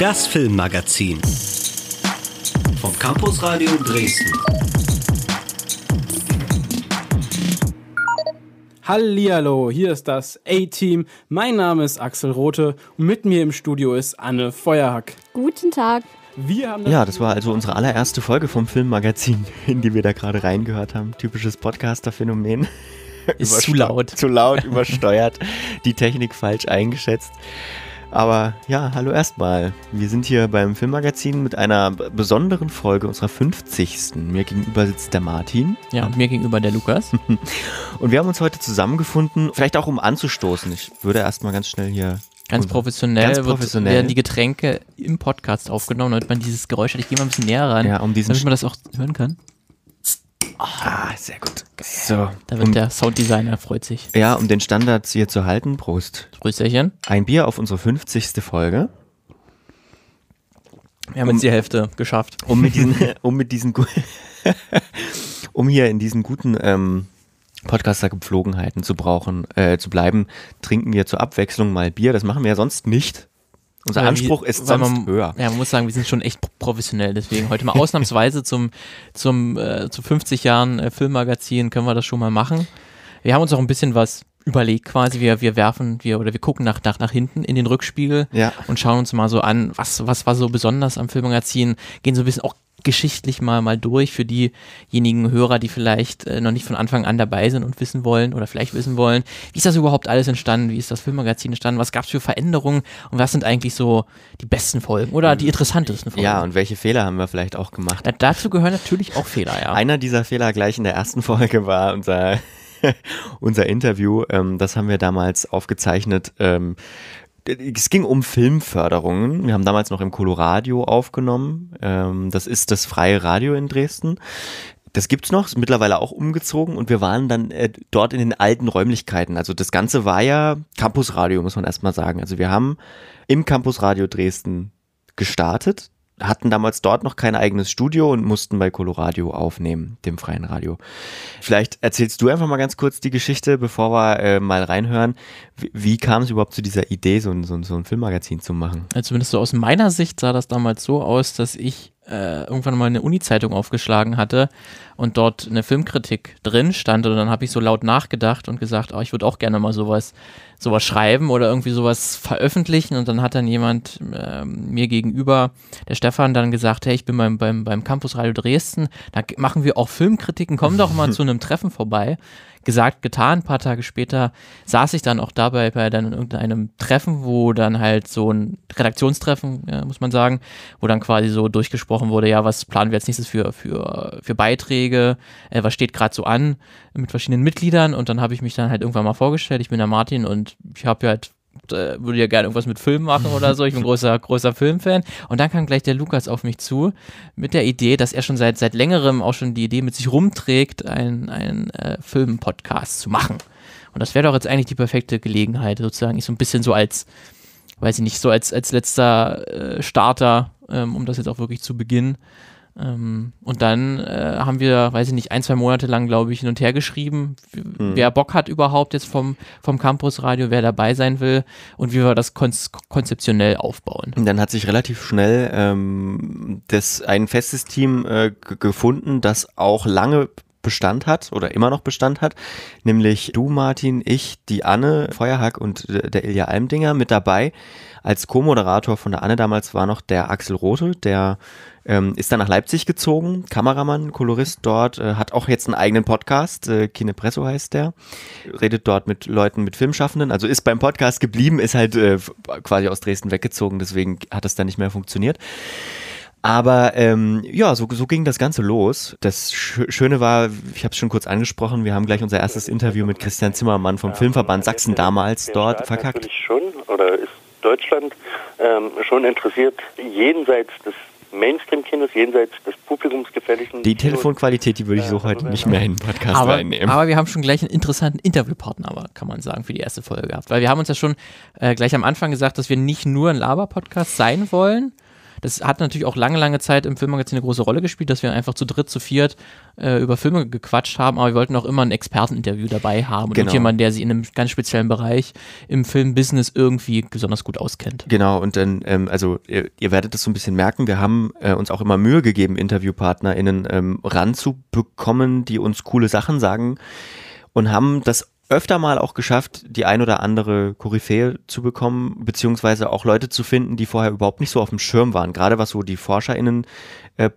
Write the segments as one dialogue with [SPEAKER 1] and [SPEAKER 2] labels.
[SPEAKER 1] Das Filmmagazin. Vom Campus Radio Dresden.
[SPEAKER 2] Hallihallo, hier ist das A-Team. Mein Name ist Axel Rote und mit mir im Studio ist Anne Feuerhack.
[SPEAKER 3] Guten Tag.
[SPEAKER 4] Wir haben das ja, das war also unsere allererste Folge vom Filmmagazin, in die wir da gerade reingehört haben. Typisches Podcaster-Phänomen.
[SPEAKER 2] Ist zu laut.
[SPEAKER 4] Zu laut, übersteuert, die Technik falsch eingeschätzt. Aber ja, hallo erstmal. Wir sind hier beim Filmmagazin mit einer besonderen Folge unserer 50. Mir gegenüber sitzt der Martin.
[SPEAKER 2] Ja, und mir gegenüber der Lukas.
[SPEAKER 4] und wir haben uns heute zusammengefunden, vielleicht auch um anzustoßen. Ich würde erstmal ganz schnell hier
[SPEAKER 2] Ganz professionell, ganz professionell. werden die Getränke im Podcast aufgenommen, damit man dieses Geräusch hat. Ich gehe mal ein bisschen näher ran,
[SPEAKER 4] ja, um diesen
[SPEAKER 2] damit man das auch hören kann.
[SPEAKER 4] Ah, sehr gut.
[SPEAKER 2] So. Da wird um, der Sounddesigner freut sich.
[SPEAKER 4] Ja, um den Standard hier zu halten, Prost.
[SPEAKER 2] Prösterchen.
[SPEAKER 4] Ein Bier auf unsere 50. Folge.
[SPEAKER 2] Wir haben um, jetzt die Hälfte geschafft.
[SPEAKER 4] Um mit diesen, um mit diesen, um hier in diesen guten ähm, Podcaster-Gepflogenheiten zu brauchen, äh, zu bleiben, trinken wir zur Abwechslung mal Bier. Das machen wir ja sonst nicht. Unser Anspruch ist sonst
[SPEAKER 2] man,
[SPEAKER 4] höher.
[SPEAKER 2] Ja, man muss sagen, wir sind schon echt professionell. Deswegen heute mal ausnahmsweise zum, zum, äh, zu 50 Jahren äh, Filmmagazin können wir das schon mal machen. Wir haben uns auch ein bisschen was überlegt quasi. Wir, wir werfen, wir oder wir gucken nach, nach, nach hinten in den Rückspiegel
[SPEAKER 4] ja.
[SPEAKER 2] und schauen uns mal so an, was, was war so besonders am Filmmagazin, gehen so ein bisschen auch geschichtlich mal, mal durch für diejenigen Hörer, die vielleicht äh, noch nicht von Anfang an dabei sind und wissen wollen oder vielleicht wissen wollen, wie ist das überhaupt alles entstanden, wie ist das Filmmagazin entstanden, was gab es für Veränderungen und was sind eigentlich so die besten Folgen oder die interessantesten Folgen.
[SPEAKER 4] Ja, und welche Fehler haben wir vielleicht auch gemacht?
[SPEAKER 2] Da, dazu gehören natürlich auch Fehler, ja.
[SPEAKER 4] Einer dieser Fehler gleich in der ersten Folge war unser unser Interview, ähm, das haben wir damals aufgezeichnet ähm, es ging um Filmförderungen. Wir haben damals noch im Coloradio aufgenommen. Ähm, das ist das freie Radio in Dresden. Das gibt's noch, ist mittlerweile auch umgezogen und wir waren dann äh, dort in den alten Räumlichkeiten. Also das Ganze war ja Campusradio, muss man erstmal sagen. Also wir haben im Campusradio Dresden gestartet hatten damals dort noch kein eigenes Studio und mussten bei Coloradio aufnehmen, dem freien Radio. Vielleicht erzählst du einfach mal ganz kurz die Geschichte, bevor wir äh, mal reinhören. Wie, wie kam es überhaupt zu dieser Idee, so ein, so, so ein Filmmagazin zu machen?
[SPEAKER 2] Also zumindest so aus meiner Sicht sah das damals so aus, dass ich äh, irgendwann mal eine Uni-Zeitung aufgeschlagen hatte und dort eine Filmkritik drin stand und dann habe ich so laut nachgedacht und gesagt, oh, ich würde auch gerne mal sowas, sowas schreiben oder irgendwie sowas veröffentlichen. Und dann hat dann jemand äh, mir gegenüber, der Stefan, dann gesagt, hey, ich bin beim, beim, beim Campus Radio Dresden, da machen wir auch Filmkritiken, komm doch mal zu einem Treffen vorbei. Gesagt, getan. Ein paar Tage später saß ich dann auch dabei bei dann irgendeinem Treffen, wo dann halt so ein Redaktionstreffen, ja, muss man sagen, wo dann quasi so durchgesprochen wurde, ja, was planen wir jetzt nächstes für, für, für Beiträge, äh, was steht gerade so an mit verschiedenen Mitgliedern? Und dann habe ich mich dann halt irgendwann mal vorgestellt, ich bin der Martin und ich habe ja halt äh, würde ja gerne irgendwas mit Film machen oder so. Ich bin großer, großer Filmfan. Und dann kam gleich der Lukas auf mich zu mit der Idee, dass er schon seit, seit längerem auch schon die Idee mit sich rumträgt, einen, einen äh, Film-Podcast zu machen. Und das wäre doch jetzt eigentlich die perfekte Gelegenheit, sozusagen, ich so ein bisschen so als, weiß ich nicht, so als, als letzter äh, Starter, ähm, um das jetzt auch wirklich zu beginnen, ähm, und dann äh, haben wir, weiß ich nicht, ein, zwei Monate lang, glaube ich, hin und her geschrieben, mhm. wer Bock hat überhaupt jetzt vom, vom Campusradio, wer dabei sein will und wie wir das kon konzeptionell aufbauen.
[SPEAKER 4] Und dann hat sich relativ schnell ähm, das, ein festes Team äh, gefunden, das auch lange Bestand hat oder immer noch Bestand hat, nämlich du, Martin, ich, die Anne Feuerhack und der Ilja Almdinger mit dabei. Als Co-Moderator von der Anne damals war noch der Axel Rote, der ähm, ist dann nach Leipzig gezogen, Kameramann, Kolorist dort, äh, hat auch jetzt einen eigenen Podcast, äh, Kinepresso heißt der, redet dort mit Leuten, mit Filmschaffenden, also ist beim Podcast geblieben, ist halt äh, quasi aus Dresden weggezogen, deswegen hat es dann nicht mehr funktioniert. Aber ähm, ja, so, so ging das Ganze los. Das Schöne war, ich habe es schon kurz angesprochen, wir haben gleich unser erstes Interview mit Christian Zimmermann vom Filmverband Sachsen damals dort verkackt.
[SPEAKER 5] Schon, oder ist Deutschland ähm, schon interessiert, jenseits des Mainstream-Kinos, jenseits des publikumsgefälligen.
[SPEAKER 4] Die Telefonqualität, die würde ich so heute nicht mehr in den Podcast
[SPEAKER 2] aber,
[SPEAKER 4] reinnehmen.
[SPEAKER 2] Aber wir haben schon gleich einen interessanten Interviewpartner, aber kann man sagen, für die erste Folge gehabt. Weil wir haben uns ja schon äh, gleich am Anfang gesagt, dass wir nicht nur ein Laber-Podcast sein wollen, Das hat natürlich auch lange, lange Zeit im Filmmagazin eine große Rolle gespielt, dass wir einfach zu dritt, zu viert äh, über Filme gequatscht haben, aber wir wollten auch immer ein Experteninterview dabei haben
[SPEAKER 4] Genau.
[SPEAKER 2] und jemand, der sich in einem ganz speziellen Bereich im Filmbusiness irgendwie besonders gut auskennt.
[SPEAKER 4] Genau, und dann, ähm, also ihr, ihr werdet das so ein bisschen merken, wir haben äh, uns auch immer Mühe gegeben, InterviewpartnerInnen ähm, ranzubekommen, die uns coole Sachen sagen und haben das öfter mal auch geschafft, die ein oder andere Koryphäe zu bekommen, beziehungsweise auch Leute zu finden, die vorher überhaupt nicht so auf dem Schirm waren. Gerade was so die ForscherInnen äh,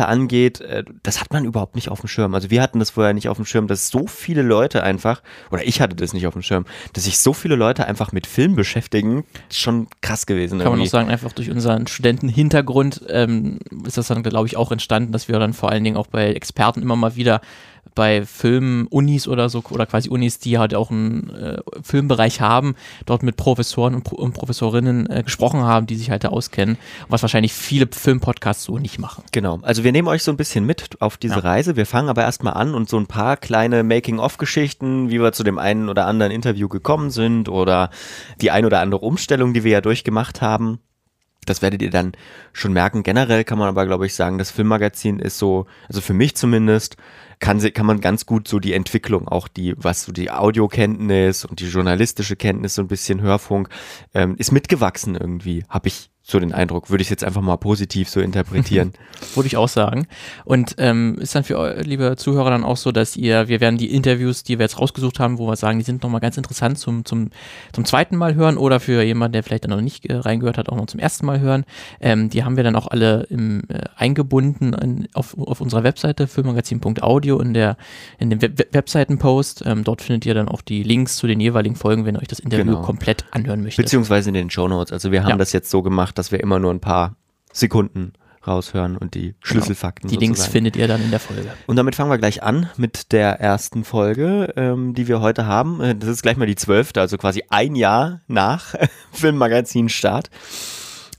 [SPEAKER 4] angeht, äh, das hat man überhaupt nicht auf dem Schirm. Also wir hatten das vorher nicht auf dem Schirm, dass so viele Leute einfach, oder ich hatte das nicht auf dem Schirm, dass sich so viele Leute einfach mit Film beschäftigen, ist schon krass gewesen.
[SPEAKER 2] Kann man
[SPEAKER 4] irgendwie.
[SPEAKER 2] auch sagen, einfach durch unseren Studentenhintergrund ähm, ist das dann, glaube ich, auch entstanden, dass wir dann vor allen Dingen auch bei Experten immer mal wieder bei Filmunis oder so, oder quasi Unis, die halt auch einen äh, Filmbereich haben, dort mit Professoren und, Pro und Professorinnen äh, gesprochen haben, die sich halt da auskennen, was wahrscheinlich viele Filmpodcasts so nicht machen.
[SPEAKER 4] Genau. Also wir nehmen euch so ein bisschen mit auf diese
[SPEAKER 2] Ja.
[SPEAKER 4] Reise. Wir fangen aber erstmal an und so ein paar kleine Making-of-Geschichten, wie wir zu dem einen oder anderen Interview gekommen sind oder die ein oder andere Umstellung, die wir ja durchgemacht haben. Das werdet ihr dann schon merken. Generell kann man aber, glaube ich, sagen, das Filmmagazin ist so, also für mich zumindest, kann, kann man ganz gut so die Entwicklung, auch die, was so die Audiokenntnis und die journalistische Kenntnis, so ein bisschen Hörfunk, ähm, ist mitgewachsen irgendwie, habe ich so den Eindruck. Würde ich jetzt einfach mal positiv so interpretieren.
[SPEAKER 2] Würde ich auch sagen. Und ähm, ist dann für eu- liebe Zuhörer dann auch so, dass ihr, wir werden die Interviews, die wir jetzt rausgesucht haben, wo wir sagen, die sind nochmal ganz interessant zum, zum, zum zweiten Mal hören oder für jemanden, der vielleicht dann noch nicht äh, reingehört hat, auch noch zum ersten Mal hören. Ähm, die haben wir dann auch alle im, äh, eingebunden in, auf, auf unserer Webseite filmmagazin.audio in der in dem Web Webseitenpost. Ähm, dort findet ihr dann auch die Links zu den jeweiligen Folgen, wenn ihr euch das Interview
[SPEAKER 4] Genau.
[SPEAKER 2] komplett anhören möchtet.
[SPEAKER 4] Beziehungsweise in den Shownotes. Also wir haben
[SPEAKER 2] Ja.
[SPEAKER 4] das jetzt so gemacht, dass wir immer nur ein paar Sekunden raushören und die Schlüsselfakten
[SPEAKER 2] die Links
[SPEAKER 4] sozusagen.
[SPEAKER 2] findet ihr dann in der Folge.
[SPEAKER 4] Und damit fangen wir gleich an mit der ersten Folge, ähm, die wir heute haben. Äh, Das ist gleich mal die zwölfte, also quasi ein Jahr nach Filmmagazin Start.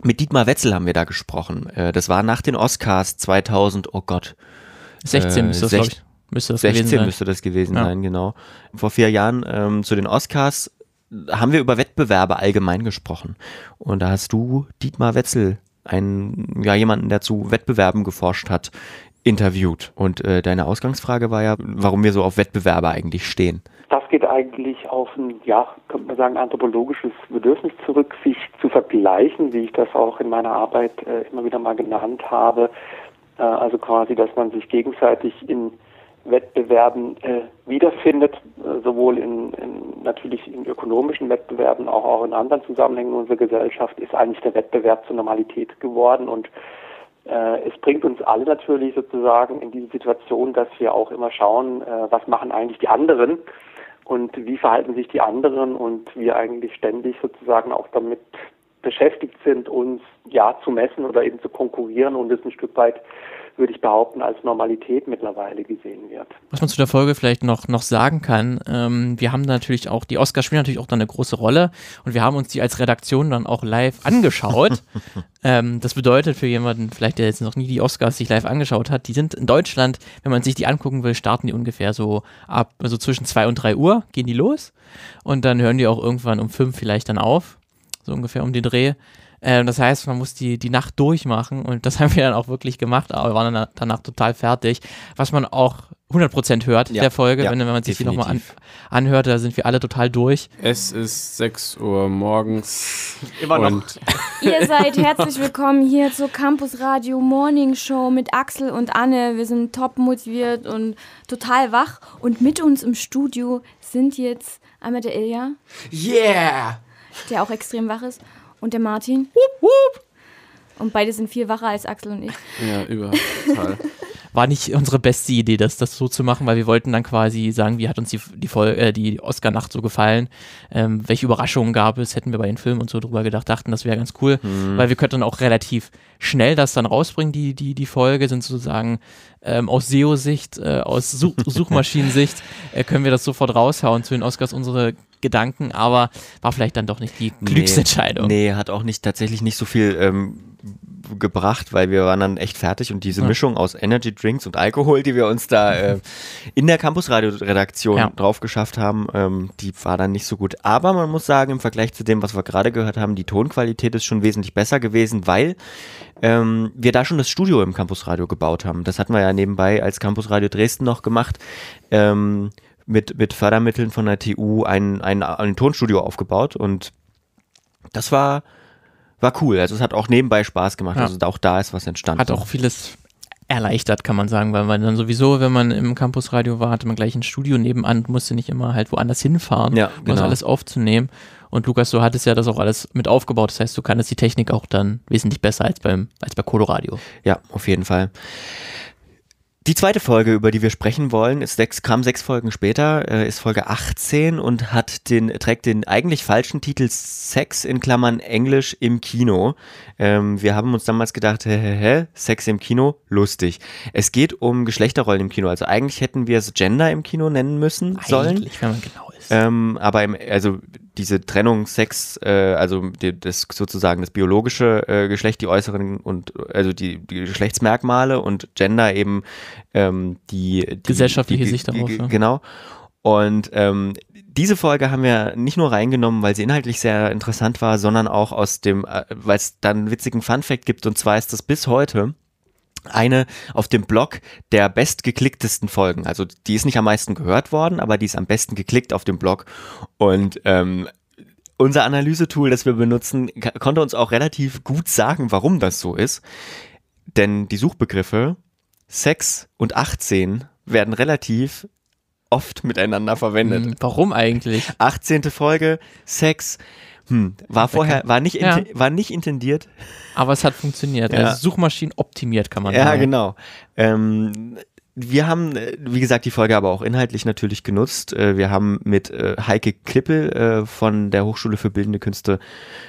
[SPEAKER 4] Mit Dietmar Wetzel haben wir da gesprochen. Äh, das war nach den Oscars 2000, oh Gott,
[SPEAKER 2] 16
[SPEAKER 4] Äh,
[SPEAKER 2] müsste das,
[SPEAKER 4] sech-.
[SPEAKER 2] Müsste das gewesen
[SPEAKER 4] 16
[SPEAKER 2] sein.
[SPEAKER 4] müsste das gewesen
[SPEAKER 2] Ja.
[SPEAKER 4] sein, genau. Vor vier Jahren ähm, zu den Oscars haben wir über Wettbewerbe allgemein gesprochen. Und da hast du Dietmar Wetzel, einen, ja, jemanden, der zu Wettbewerben geforscht hat, interviewt. Und äh, deine Ausgangsfrage war ja, warum wir so auf Wettbewerbe eigentlich stehen.
[SPEAKER 3] Das geht eigentlich auf ein, ja, könnte man sagen, anthropologisches Bedürfnis zurück, sich zu vergleichen, wie ich das auch in meiner Arbeit äh, immer wieder mal genannt habe. Äh, also quasi, dass man sich gegenseitig in Wettbewerben äh, wiederfindet, äh, sowohl in, in natürlich in ökonomischen Wettbewerben, auch, auch in anderen Zusammenhängen. Unserer Gesellschaft ist eigentlich der Wettbewerb zur Normalität geworden und äh, es bringt uns alle natürlich sozusagen in diese Situation, dass wir auch immer schauen, äh, was machen eigentlich die anderen und wie verhalten sich die anderen und wir eigentlich ständig sozusagen auch damit beschäftigt sind, uns ja zu messen oder eben zu konkurrieren und es ein Stück weit, würde ich behaupten, als Normalität mittlerweile gesehen wird.
[SPEAKER 2] Was man zu der Folge vielleicht noch, noch sagen kann, ähm, wir haben natürlich auch, die Oscars spielen natürlich auch dann eine große Rolle und wir haben uns die als Redaktion dann auch live angeschaut. ähm, das bedeutet für jemanden, vielleicht der jetzt noch nie die Oscars sich live angeschaut hat, die sind in Deutschland, wenn man sich die angucken will, starten die ungefähr so ab, also zwischen zwei und drei Uhr gehen die los und dann hören die auch irgendwann um fünf vielleicht dann auf, so ungefähr um den Dreh. Ähm, das heißt, man muss die, die Nacht durchmachen und das haben wir dann auch wirklich gemacht, aber wir waren dann danach total fertig. Was man auch 100% hört
[SPEAKER 4] Ja,
[SPEAKER 2] der Folge,
[SPEAKER 4] ja,
[SPEAKER 2] wenn, wenn man sich die nochmal an,
[SPEAKER 4] definitiv.
[SPEAKER 2] anhört, da sind wir alle total durch.
[SPEAKER 6] Es ist 6 Uhr morgens.
[SPEAKER 4] Immer noch.
[SPEAKER 6] und
[SPEAKER 7] Ihr seid herzlich willkommen hier zur Campus Radio Morning Show mit Axel und Anne. Wir sind top motiviert und total wach. Und mit uns im Studio sind jetzt einmal der Ilja,
[SPEAKER 6] Yeah!
[SPEAKER 7] Der auch extrem wach ist, und der Martin. Und beide sind viel wacher als Axel und ich.
[SPEAKER 6] Ja, überhaupt total.
[SPEAKER 2] War nicht unsere beste Idee, das, das so zu machen, weil wir wollten dann quasi sagen, wie hat uns die, die, äh, die Oscar-Nacht so gefallen, ähm, welche Überraschungen gab es, hätten wir bei den Filmen und so drüber gedacht, dachten, das wäre ganz cool, weil wir könnten auch relativ schnell das dann rausbringen, die, die, die Folge, sind sozusagen ähm, aus SEO-Sicht, äh, aus Such Suchmaschinensicht, äh, können wir das sofort raushauen. Zu den Oscars, unsere Gedanken, aber war vielleicht dann doch nicht die klügste Entscheidung.
[SPEAKER 4] Nee, hat auch nicht tatsächlich nicht so viel ähm, gebracht, weil wir waren dann echt fertig und diese Mischung aus Energy Drinks und Alkohol, die wir uns da äh, in der Campus Radio Redaktion
[SPEAKER 2] Ja.
[SPEAKER 4] drauf geschafft haben, ähm, die war dann nicht so gut. Aber man muss sagen, im Vergleich zu dem, was wir gerade gehört haben, die Tonqualität ist schon wesentlich besser gewesen, weil ähm, wir da schon das Studio im Campus Radio gebaut haben. Das hatten wir ja nebenbei als Campus Radio Dresden noch gemacht. Ähm, mit, mit Fördermitteln von der TU ein, ein, ein Tonstudio aufgebaut und das war, war cool. Also es hat auch nebenbei Spaß gemacht.
[SPEAKER 2] Ja.
[SPEAKER 4] Also auch da ist was entstanden.
[SPEAKER 2] Hat auch vieles erleichtert, kann man sagen, weil man dann sowieso, wenn man im Campusradio war, hatte man gleich ein Studio nebenan und musste nicht immer halt woanders hinfahren,
[SPEAKER 4] Ja,
[SPEAKER 2] um das
[SPEAKER 4] genau.
[SPEAKER 2] alles aufzunehmen. Und Lukas, du hattest ja das auch alles mit aufgebaut. Das heißt, du kannst die Technik auch dann wesentlich besser als beim als bei Coloradio.
[SPEAKER 4] Ja, auf jeden Fall. Die zweite Folge, über die wir sprechen wollen, ist sechs, kam sechs Folgen später, äh, ist Folge 18 und hat den, trägt den eigentlich falschen Titel Sex in Klammern Englisch im Kino. Ähm, wir haben uns damals gedacht, hä, hä, hä, Sex im Kino, lustig. Es geht um Geschlechterrollen im Kino. Also eigentlich hätten wir es Gender im Kino nennen müssen sollen.
[SPEAKER 2] Eigentlich, wenn man genau.
[SPEAKER 4] Ähm, aber im, also diese Trennung Sex, äh, also die, das sozusagen das biologische äh, Geschlecht, die äußeren und also die, die Geschlechtsmerkmale und Gender eben ähm, die, die
[SPEAKER 2] Gesellschaftliche
[SPEAKER 4] die,
[SPEAKER 2] Sicht darauf, ja.
[SPEAKER 4] Genau. Und ähm, diese Folge haben wir nicht nur reingenommen, weil sie inhaltlich sehr interessant war, sondern auch aus dem, äh, weil es dann einen witzigen Funfact gibt. Und zwar ist das bis heute eine auf dem Blog der bestgeklicktesten Folgen. Also die ist nicht am meisten gehört worden, aber die ist am besten geklickt auf dem Blog. Und ähm, unser Analysetool, das wir benutzen, konnte uns auch relativ gut sagen, warum das so ist. Denn die Suchbegriffe Sex und 18 werden relativ oft miteinander verwendet.
[SPEAKER 2] Hm, Warum eigentlich?
[SPEAKER 4] 18. Folge, Sex, hm, war vorher, war nicht,
[SPEAKER 2] Ja.
[SPEAKER 4] war nicht intendiert,
[SPEAKER 2] Aber es hat funktioniert.
[SPEAKER 4] Ja.
[SPEAKER 2] Also Suchmaschinen optimiert, kann man
[SPEAKER 4] Ja,
[SPEAKER 2] sagen.
[SPEAKER 4] genau. Ähm, wir haben, äh, wie gesagt, die Folge aber auch inhaltlich natürlich genutzt. Äh, Wir haben mit äh, Heike Klippel von der Hochschule für Bildende Künste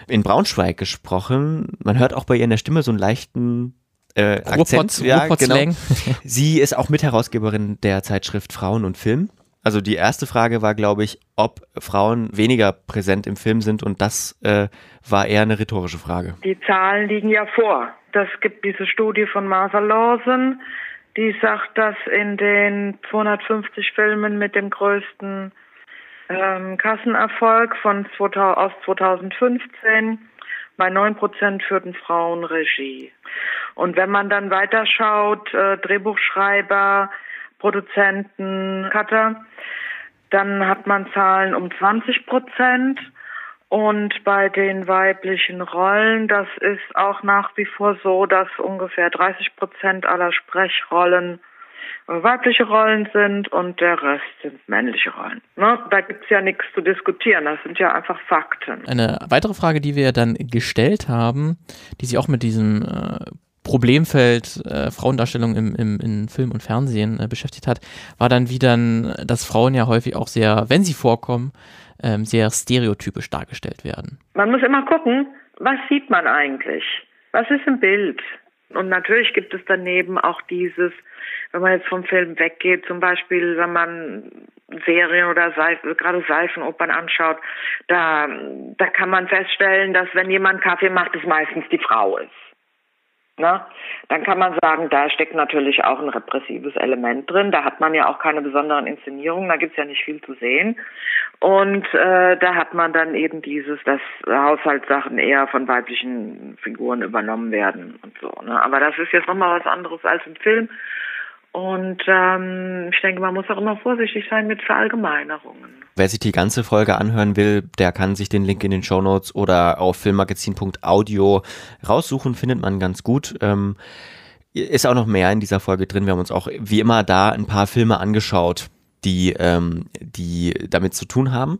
[SPEAKER 4] in Braunschweig gesprochen. Man hört auch bei ihr in der Stimme so einen leichten äh, Akzent.
[SPEAKER 2] Ruhrpott-
[SPEAKER 4] Ja, genau. Sie ist auch Mitherausgeberin der Zeitschrift Frauen und Film. Also die erste Frage war, glaube ich, ob Frauen weniger präsent im Film sind und das äh, war eher eine rhetorische Frage.
[SPEAKER 8] Die Zahlen liegen ja vor. Das gibt diese Studie von Martha Lawson, die sagt, dass in den 250 Filmen mit dem größten ähm, Kassenerfolg von 2000, aus 2015 bei 9% führten Frauen Regie. Und wenn man dann weiterschaut, äh, Drehbuchschreiber, Produzenten, Cutter, dann hat man Zahlen um 20 Prozent. Und bei den weiblichen Rollen, das ist auch nach wie vor so, dass ungefähr 30 Prozent aller Sprechrollen weibliche Rollen sind und der Rest sind männliche Rollen. Ne? Da gibt's ja nichts zu diskutieren, das sind ja einfach Fakten.
[SPEAKER 2] Eine weitere Frage, die wir dann gestellt haben, die sich auch mit diesem äh, Problemfeld äh, Frauendarstellung im, im, in Film und Fernsehen äh, beschäftigt hat, war dann, wie dann, dass Frauen ja häufig auch sehr, wenn sie vorkommen, ähm, sehr stereotypisch dargestellt werden.
[SPEAKER 8] Man muss immer gucken, was sieht man eigentlich? Was ist im Bild? Und natürlich gibt es daneben auch dieses, wenn man jetzt vom Film weggeht, zum Beispiel, wenn man Serien oder Seif gerade Seifenopern anschaut, da, da kann man feststellen, dass wenn jemand Kaffee macht, es meistens die Frau ist. Ne? Dann kann man sagen, da steckt natürlich auch ein repressives Element drin. Da hat man ja auch keine besonderen Inszenierungen, da gibt's ja nicht viel zu sehen. Und äh, da hat man dann eben dieses, dass Haushaltssachen eher von weiblichen Figuren übernommen werden und so. Ne? Aber das ist jetzt nochmal was anderes als im Film. Und ähm, ich denke, man muss auch immer vorsichtig sein mit Verallgemeinerungen.
[SPEAKER 4] Wer sich die ganze Folge anhören will, der kann sich den Link in den Show Notes oder auf filmmagazin.audio raussuchen, findet man ganz gut. Ähm, ist auch noch mehr in dieser Folge drin. Wir haben uns auch wie immer da ein paar Filme angeschaut, die, ähm, die damit zu tun haben.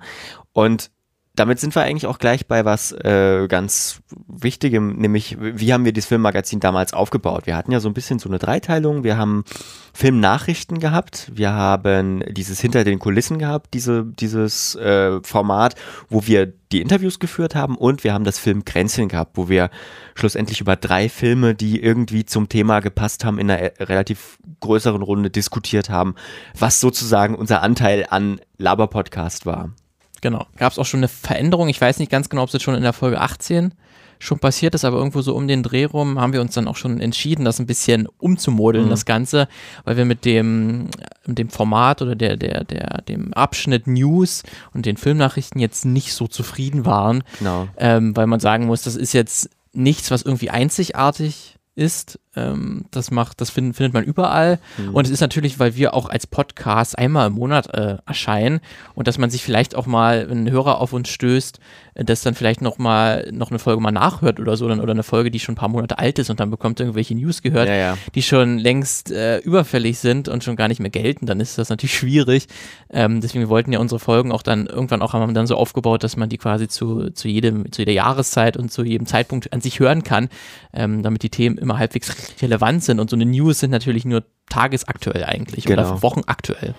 [SPEAKER 4] Und damit sind wir eigentlich auch gleich bei was äh, ganz Wichtigem, nämlich wie haben wir das Filmmagazin damals aufgebaut? Wir hatten ja so ein bisschen so eine Dreiteilung. Wir haben Filmnachrichten gehabt, wir haben dieses hinter den Kulissen gehabt, diese, dieses äh, Format, wo wir die Interviews geführt haben und wir haben das Film Kränzeln gehabt, wo wir schlussendlich über drei Filme, die irgendwie zum Thema gepasst haben, in einer äh, relativ größeren Runde diskutiert haben, was sozusagen unser Anteil an Laber-Podcast war.
[SPEAKER 2] Genau. Gab es auch schon eine Veränderung? Ich weiß nicht ganz genau, ob es jetzt schon in der Folge 18 schon passiert ist, aber irgendwo so um den Dreh rum haben wir uns dann auch schon entschieden, das ein bisschen umzumodeln,
[SPEAKER 4] Mhm.
[SPEAKER 2] das Ganze, weil wir mit dem, mit dem Format oder der, der, der, dem Abschnitt News und den Filmnachrichten jetzt nicht so zufrieden waren,
[SPEAKER 4] Genau.
[SPEAKER 2] ähm, weil man sagen muss, das ist jetzt nichts, was irgendwie einzigartig ist. Ähm, das macht, das find, findet man überall. Und es ist natürlich, weil wir auch als Podcast einmal im Monat äh, erscheinen und dass man sich vielleicht auch mal, wenn ein Hörer auf uns stößt, äh, das dann vielleicht noch mal noch eine Folge mal nachhört oder so, dann, oder eine Folge, die schon ein paar Monate alt ist und dann bekommt irgendwelche News gehört,
[SPEAKER 4] Ja, ja.
[SPEAKER 2] die schon längst äh, überfällig sind und schon gar nicht mehr gelten, dann ist das natürlich schwierig. Ähm, deswegen wir wollten ja unsere Folgen auch dann irgendwann auch haben wir dann so aufgebaut, dass man die quasi zu, zu jedem, zu jeder Jahreszeit und zu jedem Zeitpunkt an sich hören kann, ähm, damit die Themen immer halbwegs relevant sind. Und so eine News sind natürlich nur tagesaktuell eigentlich
[SPEAKER 4] Genau.
[SPEAKER 2] oder wochenaktuell.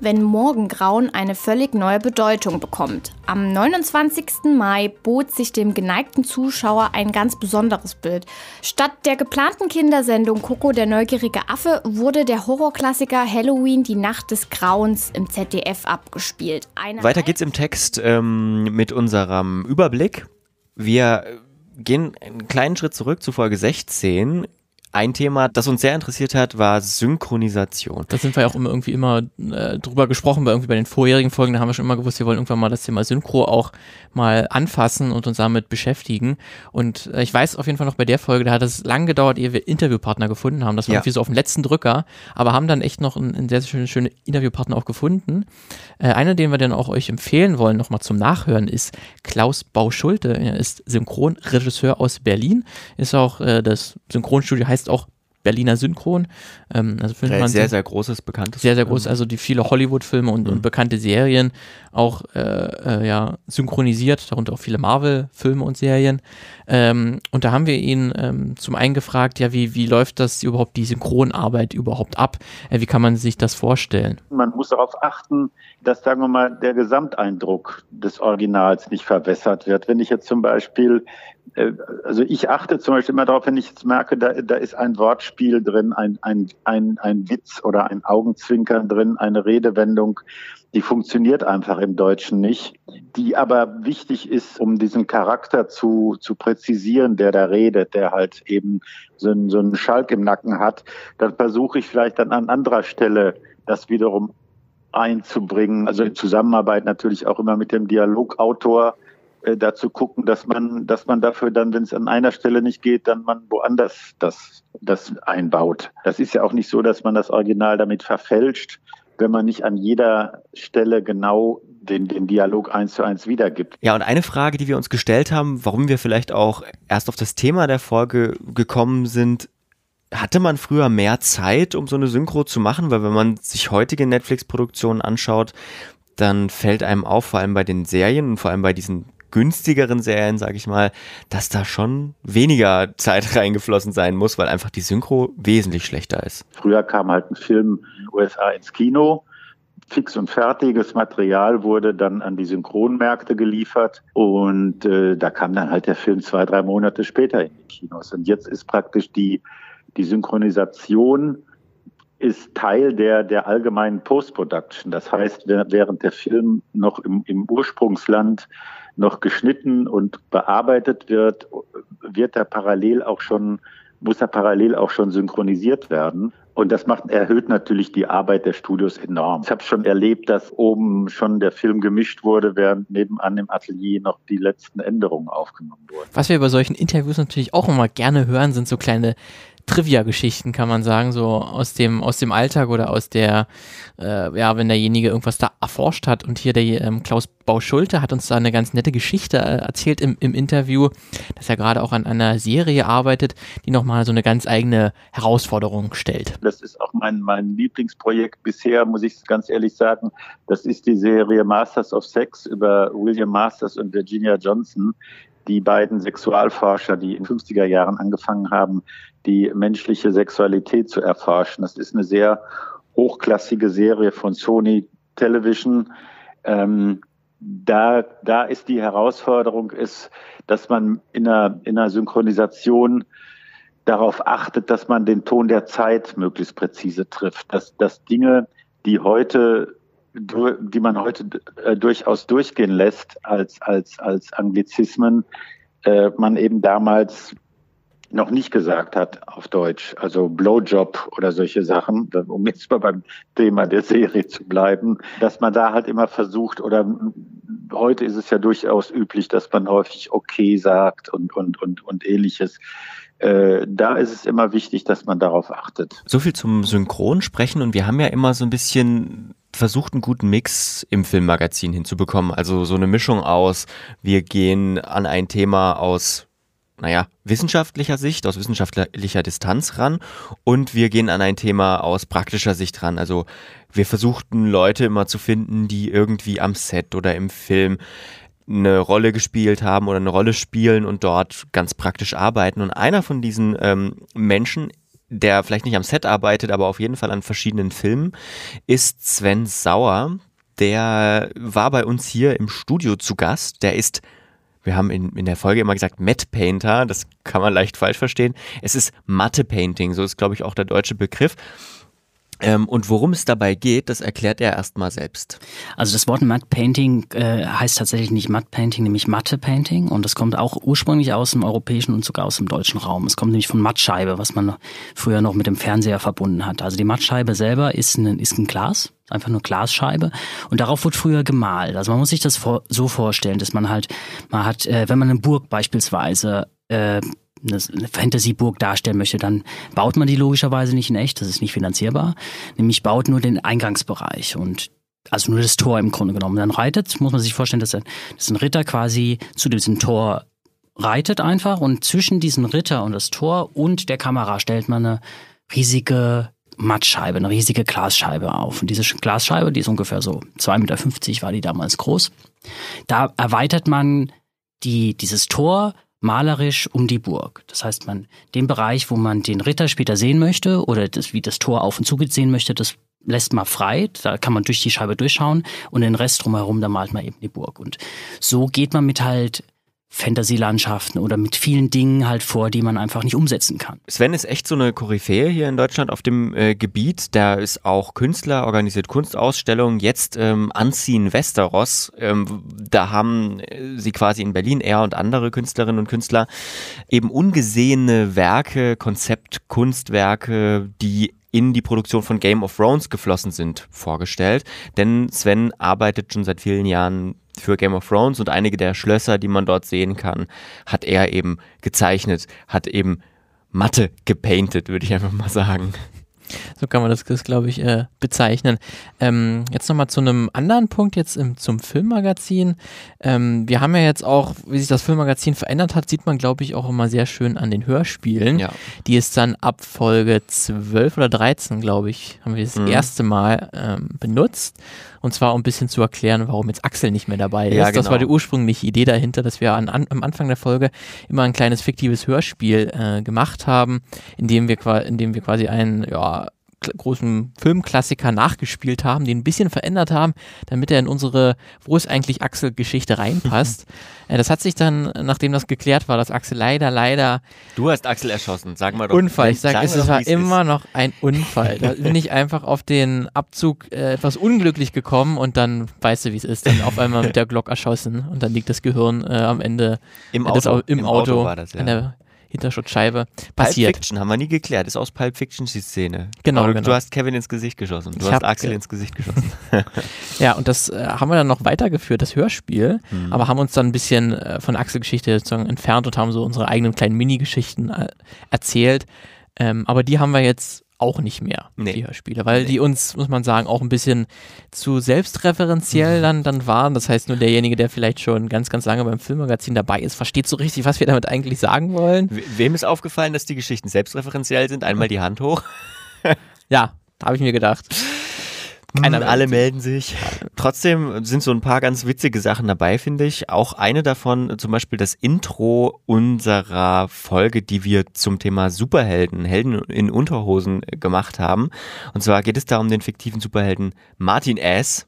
[SPEAKER 7] wenn Morgengrauen eine völlig neue Bedeutung bekommt. Am 29. Mai bot sich dem geneigten Zuschauer ein ganz besonderes Bild. Statt der geplanten Kindersendung Coco der neugierige Affe wurde der Horrorklassiker Halloween die Nacht des Grauens im ZDF abgespielt. Eine
[SPEAKER 4] Weiter geht's im Text ähm, mit unserem Überblick. Wir gehen einen kleinen Schritt zurück zu Folge 16. Ein Thema, das uns sehr interessiert hat, war Synchronisation.
[SPEAKER 2] Da sind wir ja auch immer irgendwie immer äh, drüber gesprochen, weil irgendwie bei den vorherigen Folgen, da haben wir schon immer gewusst, wir wollen irgendwann mal das Thema Synchro auch mal anfassen und uns damit beschäftigen. Und äh, ich weiß auf jeden Fall noch bei der Folge, da hat es lang gedauert, ehe wir Interviewpartner gefunden haben. Das war
[SPEAKER 4] Ja.
[SPEAKER 2] irgendwie so auf dem letzten Drücker, aber haben dann echt noch einen, einen sehr, sehr schönen, schönen Interviewpartner auch gefunden. Äh, einer, den wir dann auch euch empfehlen wollen, nochmal zum Nachhören, ist Klaus Bauschulte. Er ist Synchronregisseur aus Berlin, ist auch äh, das Synchronstudio heißt auch Berliner Synchron. Ähm, also man
[SPEAKER 4] sehr, sehr großes, bekanntes.
[SPEAKER 2] sehr, sehr groß, also die viele Hollywood-Filme und, und bekannte Serien auch äh, äh, ja, synchronisiert, darunter auch viele Marvel-Filme und Serien. Ähm, und da haben wir ihn ähm, zum einen gefragt, ja, wie, wie läuft das überhaupt, die Synchronarbeit überhaupt ab? Äh, wie kann man sich das vorstellen?
[SPEAKER 9] Man muss darauf achten, dass, sagen wir mal, der Gesamteindruck des Originals nicht verwässert wird. Wenn ich jetzt zum Beispiel, also ich achte zum Beispiel immer darauf, wenn ich jetzt merke, da, da ist ein Wortspiel drin, ein, ein, ein, ein Witz oder ein Augenzwinkern drin, eine Redewendung, die funktioniert einfach im Deutschen nicht, die aber wichtig ist, um diesen Charakter zu, zu präzisieren, der da redet, der halt eben so einen, so einen Schalk im Nacken hat, dann versuche ich vielleicht dann an anderer Stelle das wiederum einzubringen. Also in Zusammenarbeit natürlich auch immer mit dem Dialogautor äh, dazu gucken, dass man, dass man dafür dann, wenn es an einer Stelle nicht geht, dann man woanders das, das einbaut. Das ist ja auch nicht so, dass man das Original damit verfälscht, wenn man nicht an jeder Stelle genau den, den Dialog eins zu eins wiedergibt.
[SPEAKER 4] Ja, und eine Frage, die wir uns gestellt haben, warum wir vielleicht auch erst auf das Thema der Folge gekommen sind, hatte man früher mehr Zeit, um so eine Synchro zu machen? Weil wenn man sich heutige Netflix-Produktionen anschaut, dann fällt einem auf, vor allem bei den Serien und vor allem bei diesen günstigeren Serien, sage ich mal, dass da schon weniger Zeit reingeflossen sein muss, weil einfach die Synchro wesentlich schlechter ist.
[SPEAKER 9] Früher kam halt ein Film in den USA ins Kino. Fix und fertiges Material wurde dann an die Synchronmärkte geliefert und äh, da kam dann halt der Film zwei, drei Monate später in die Kinos. Und jetzt ist praktisch die, die Synchronisation ist Teil der, der allgemeinen Post-Production. Das heißt, während der Film noch im, im Ursprungsland noch geschnitten und bearbeitet wird, wird er parallel auch schon, muss er parallel auch schon synchronisiert werden. Und das macht, erhöht natürlich die Arbeit der Studios enorm. Ich habe schon erlebt, dass oben schon der Film gemischt wurde, während nebenan im Atelier noch die letzten Änderungen aufgenommen wurden.
[SPEAKER 2] Was wir bei solchen Interviews natürlich auch immer gerne hören, sind so kleine Trivia-Geschichten, kann man sagen, so aus dem, aus dem Alltag oder aus der, äh, ja, wenn derjenige irgendwas da erforscht hat. Und hier der ähm, Klaus Bauschulte hat uns da eine ganz nette Geschichte äh, erzählt im, im Interview, dass er gerade auch an einer Serie arbeitet, die nochmal so eine ganz eigene Herausforderung stellt.
[SPEAKER 9] Das ist auch mein, mein Lieblingsprojekt bisher, muss ich ganz ehrlich sagen. Das ist die Serie Masters of Sex über William Masters und Virginia Johnson die beiden Sexualforscher, die in 50er Jahren angefangen haben, die menschliche Sexualität zu erforschen. Das ist eine sehr hochklassige Serie von Sony Television. Ähm, da, da ist die Herausforderung, ist, dass man in einer, in einer Synchronisation darauf achtet, dass man den Ton der Zeit möglichst präzise trifft, dass, dass Dinge, die heute die man heute äh, durchaus durchgehen lässt als, als, als Anglizismen, äh, man eben damals noch nicht gesagt hat auf Deutsch. Also Blowjob oder solche Sachen, um jetzt mal beim Thema der Serie zu bleiben, dass man da halt immer versucht oder heute ist es ja durchaus üblich, dass man häufig okay sagt und, und, und, und ähnliches. Äh, da ist es immer wichtig, dass man darauf achtet.
[SPEAKER 4] So viel zum Synchronsprechen und wir haben ja immer so ein bisschen versucht, einen guten Mix im Filmmagazin hinzubekommen. Also so eine Mischung aus, wir gehen an ein Thema aus naja, wissenschaftlicher Sicht, aus wissenschaftlicher Distanz ran und wir gehen an ein Thema aus praktischer Sicht ran. Also wir versuchten Leute immer zu finden, die irgendwie am Set oder im Film eine Rolle gespielt haben oder eine Rolle spielen und dort ganz praktisch arbeiten. Und einer von diesen ähm, Menschen, der vielleicht nicht am Set arbeitet, aber auf jeden Fall an verschiedenen Filmen, ist Sven Sauer. Der war bei uns hier im Studio zu Gast. Der ist wir haben in, in der Folge immer gesagt Matte Painter, das kann man leicht falsch verstehen. Es ist Matte Painting, so ist, glaube ich, auch der deutsche Begriff. Ähm, und worum es dabei geht, das erklärt er erstmal selbst.
[SPEAKER 10] Also das Wort Matte Painting äh, heißt tatsächlich nicht Matte Painting, nämlich Matte Painting. Und das kommt auch ursprünglich aus dem europäischen und sogar aus dem deutschen Raum. Es kommt nämlich von Mattscheibe, was man früher noch mit dem Fernseher verbunden hat. Also die Mattscheibe selber ist ein, ist ein Glas, einfach nur Glasscheibe und darauf wurde früher gemalt. Also man muss sich das so vorstellen, dass man halt, man hat, äh, wenn man eine Burg beispielsweise äh, eine Fantasy-Burg darstellen möchte, dann baut man die logischerweise nicht in echt, das ist nicht finanzierbar. Nämlich baut nur den Eingangsbereich und also nur das Tor im Grunde genommen. Dann reitet, muss man sich vorstellen, dass ein, dass ein Ritter quasi zu diesem Tor reitet einfach und zwischen diesen Ritter und das Tor und der Kamera stellt man eine riesige Mattscheibe, eine riesige Glasscheibe auf. Und diese Glasscheibe, die ist ungefähr so 2,50 Meter war die damals groß. Da erweitert man die, dieses Tor malerisch um die Burg. Das heißt, man den Bereich, wo man den Ritter später sehen möchte oder das, wie das Tor auf und zu sehen möchte, das lässt man frei. Da kann man durch die Scheibe durchschauen und den Rest drumherum, da malt man eben die Burg. Und so geht man mit halt Fantasy-Landschaften oder mit vielen Dingen halt vor, die man einfach nicht umsetzen kann.
[SPEAKER 4] Sven ist echt so eine Koryphäe hier in Deutschland auf dem äh, Gebiet. Der ist auch Künstler, organisiert Kunstausstellungen. Jetzt ähm, Anziehen Westeros. Ähm, da haben äh, sie quasi in Berlin, er und andere Künstlerinnen und Künstler, eben ungesehene Werke, Konzeptkunstwerke, die in die Produktion von Game of Thrones geflossen sind, vorgestellt. Denn Sven arbeitet schon seit vielen Jahren für Game of Thrones und einige der Schlösser, die man dort sehen kann, hat er eben gezeichnet, hat eben Matte gepainted, würde ich einfach mal sagen.
[SPEAKER 2] So kann man das, das glaube ich, äh, bezeichnen. Ähm, jetzt nochmal zu einem anderen Punkt, jetzt im, zum Filmmagazin. Ähm, wir haben ja jetzt auch, wie sich das Filmmagazin verändert hat, sieht man, glaube ich, auch immer sehr schön an den Hörspielen, ja. die es dann ab Folge 12 oder 13, glaube ich, haben wir das mhm. erste Mal ähm, benutzt. Und zwar, um ein bisschen zu erklären, warum jetzt Axel nicht mehr dabei ist. Ja, genau. Das war die ursprüngliche Idee dahinter, dass wir an, an, am Anfang der Folge immer ein kleines fiktives Hörspiel äh, gemacht haben, in dem wir, in dem wir quasi einen, ja, großen Filmklassiker nachgespielt haben, den ein bisschen verändert haben, damit er in unsere Wo ist eigentlich Axel Geschichte reinpasst. äh, das hat sich dann, nachdem das geklärt war, dass Axel leider, leider.
[SPEAKER 4] Du hast Axel erschossen, sag mal
[SPEAKER 2] doch. Unfall, ich sage, es war immer ist. noch ein Unfall. Da bin ich einfach auf den Abzug äh, etwas unglücklich gekommen und dann weißt du, wie es ist, dann auf einmal mit der Glock erschossen und dann liegt das Gehirn äh, am Ende
[SPEAKER 4] im Auto,
[SPEAKER 2] im, im Auto, Auto war das, ja. Hinterschutzscheibe passiert.
[SPEAKER 4] Pulp Fiction haben wir nie geklärt, ist aus Pulp Fiction die Szene.
[SPEAKER 2] Genau,
[SPEAKER 4] Aber
[SPEAKER 2] genau.
[SPEAKER 4] Du hast Kevin ins Gesicht geschossen, du ich hast Axel ins Gesicht geschossen.
[SPEAKER 2] ja, und das äh, haben wir dann noch weitergeführt, das Hörspiel, mhm. aber haben uns dann ein bisschen äh, von Axel-Geschichte sozusagen entfernt und haben so unsere eigenen kleinen Mini-Geschichten äh, erzählt. Ähm, aber die haben wir jetzt auch nicht mehr, nee. die Hörspiele, weil nee. die uns, muss man sagen, auch ein bisschen zu selbstreferenziell mhm. dann, dann waren. Das heißt, nur derjenige, der vielleicht schon ganz, ganz lange beim Filmmagazin dabei ist, versteht so richtig, was wir damit eigentlich sagen wollen.
[SPEAKER 4] Wem ist aufgefallen, dass die Geschichten selbstreferenziell sind? Einmal die Hand hoch.
[SPEAKER 2] ja, habe ich mir gedacht.
[SPEAKER 4] Keiner hm, alle melden sich. Trotzdem sind so ein paar ganz witzige Sachen dabei, finde ich. Auch eine davon, zum Beispiel das Intro unserer Folge, die wir zum Thema Superhelden, Helden in Unterhosen gemacht haben. Und zwar geht es da um den fiktiven Superhelden Martin S.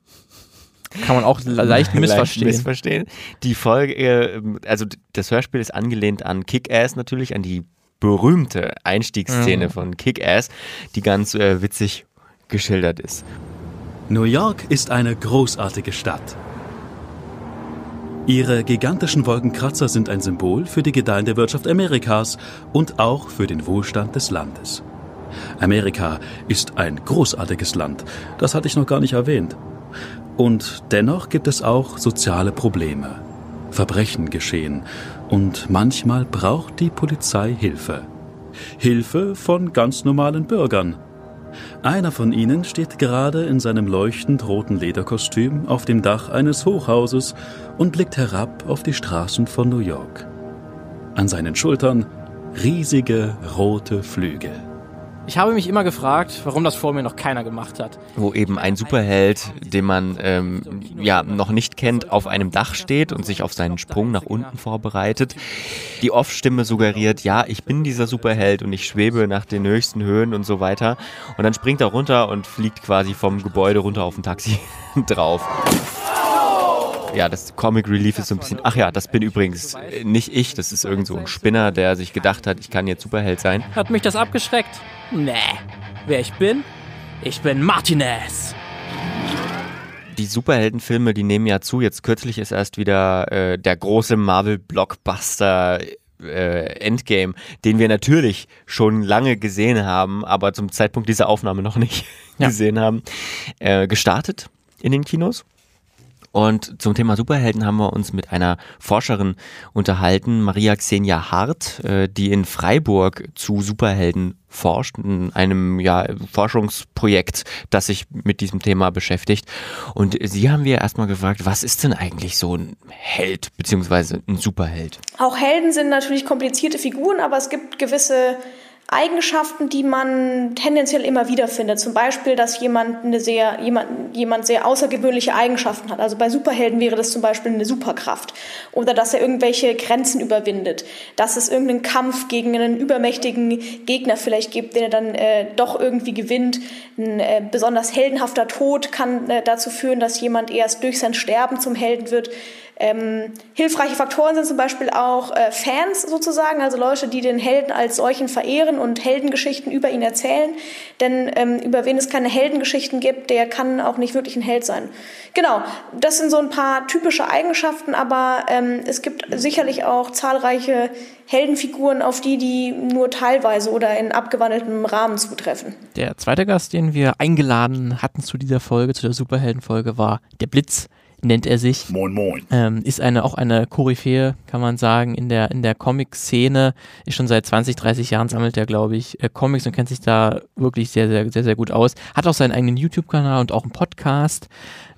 [SPEAKER 2] Kann man auch leicht missverstehen. leicht
[SPEAKER 4] missverstehen. Die Folge, äh, also das Hörspiel ist angelehnt an Kick-Ass natürlich, an die berühmte Einstiegsszene mhm. von Kick-Ass, die ganz äh, witzig geschildert ist.
[SPEAKER 11] New York ist eine großartige Stadt. Ihre gigantischen Wolkenkratzer sind ein Symbol für die gedeihende Wirtschaft Amerikas und auch für den Wohlstand des Landes. Amerika ist ein großartiges Land, das hatte ich noch gar nicht erwähnt. Und dennoch gibt es auch soziale Probleme. Verbrechen geschehen und manchmal braucht die Polizei Hilfe. Hilfe von ganz normalen Bürgern. Einer von ihnen steht gerade in seinem leuchtend roten Lederkostüm auf dem Dach eines Hochhauses und blickt herab auf die Straßen von New York. An seinen Schultern riesige rote Flügel.
[SPEAKER 2] Ich habe mich immer gefragt, warum das vor mir noch keiner gemacht hat.
[SPEAKER 4] Wo eben ein Superheld, den man ähm, ja noch nicht kennt, auf einem Dach steht und sich auf seinen Sprung nach unten vorbereitet. Die Off-Stimme suggeriert, ja, ich bin dieser Superheld und ich schwebe nach den höchsten Höhen und so weiter. Und dann springt er runter und fliegt quasi vom Gebäude runter auf ein Taxi drauf. Ja, das Comic Relief ist so ein bisschen. Ach ja, das bin übrigens nicht ich, das ist irgend so ein Spinner, der sich gedacht hat, ich kann jetzt Superheld sein.
[SPEAKER 2] Hat mich das abgeschreckt? Nee. Wer ich bin? Ich bin Martinez.
[SPEAKER 4] Die Superheldenfilme, die nehmen ja zu. Jetzt kürzlich ist erst wieder äh, der große Marvel-Blockbuster äh, Endgame, den wir natürlich schon lange gesehen haben, aber zum Zeitpunkt dieser Aufnahme noch nicht ja. gesehen haben, äh, gestartet in den Kinos. Und zum Thema Superhelden haben wir uns mit einer Forscherin unterhalten, Maria Xenia Hart, äh, die in Freiburg zu Superhelden forscht, in einem ja, Forschungsprojekt, das sich mit diesem Thema beschäftigt. Und sie haben wir erstmal gefragt, was ist denn eigentlich so ein Held beziehungsweise ein Superheld?
[SPEAKER 12] Auch Helden sind natürlich komplizierte Figuren, aber es gibt gewisse Eigenschaften, die man tendenziell immer wieder findet. Zum Beispiel, dass jemand eine sehr, jemand, jemand sehr außergewöhnliche Eigenschaften hat. Also bei Superhelden wäre das zum Beispiel eine Superkraft. Oder dass er irgendwelche Grenzen überwindet. Dass es irgendeinen Kampf gegen einen übermächtigen Gegner vielleicht gibt, den er dann äh, doch irgendwie gewinnt. Ein äh, besonders heldenhafter Tod kann äh, dazu führen, dass jemand erst durch sein Sterben zum Helden wird. Ähm, hilfreiche Faktoren sind zum Beispiel auch äh, Fans sozusagen, also Leute, die den Helden als solchen verehren und Heldengeschichten über ihn erzählen. Denn ähm, über wen es keine Heldengeschichten gibt, der kann auch nicht wirklich ein Held sein. Genau, das sind so ein paar typische Eigenschaften, aber ähm, es gibt sicherlich auch zahlreiche Heldenfiguren, auf die die nur teilweise oder in abgewandeltem Rahmen zutreffen.
[SPEAKER 2] Der zweite Gast, den wir eingeladen hatten zu dieser Folge, zu der Superheldenfolge, war der Blitz nennt er sich.
[SPEAKER 13] Moin Moin.
[SPEAKER 2] Ähm, ist eine auch eine Koryphäe, kann man sagen, in der, in der Comic-Szene. Ist schon seit 20, 30 Jahren sammelt er, glaube ich, äh, Comics und kennt sich da wirklich sehr, sehr, sehr, sehr gut aus. Hat auch seinen eigenen YouTube-Kanal und auch einen Podcast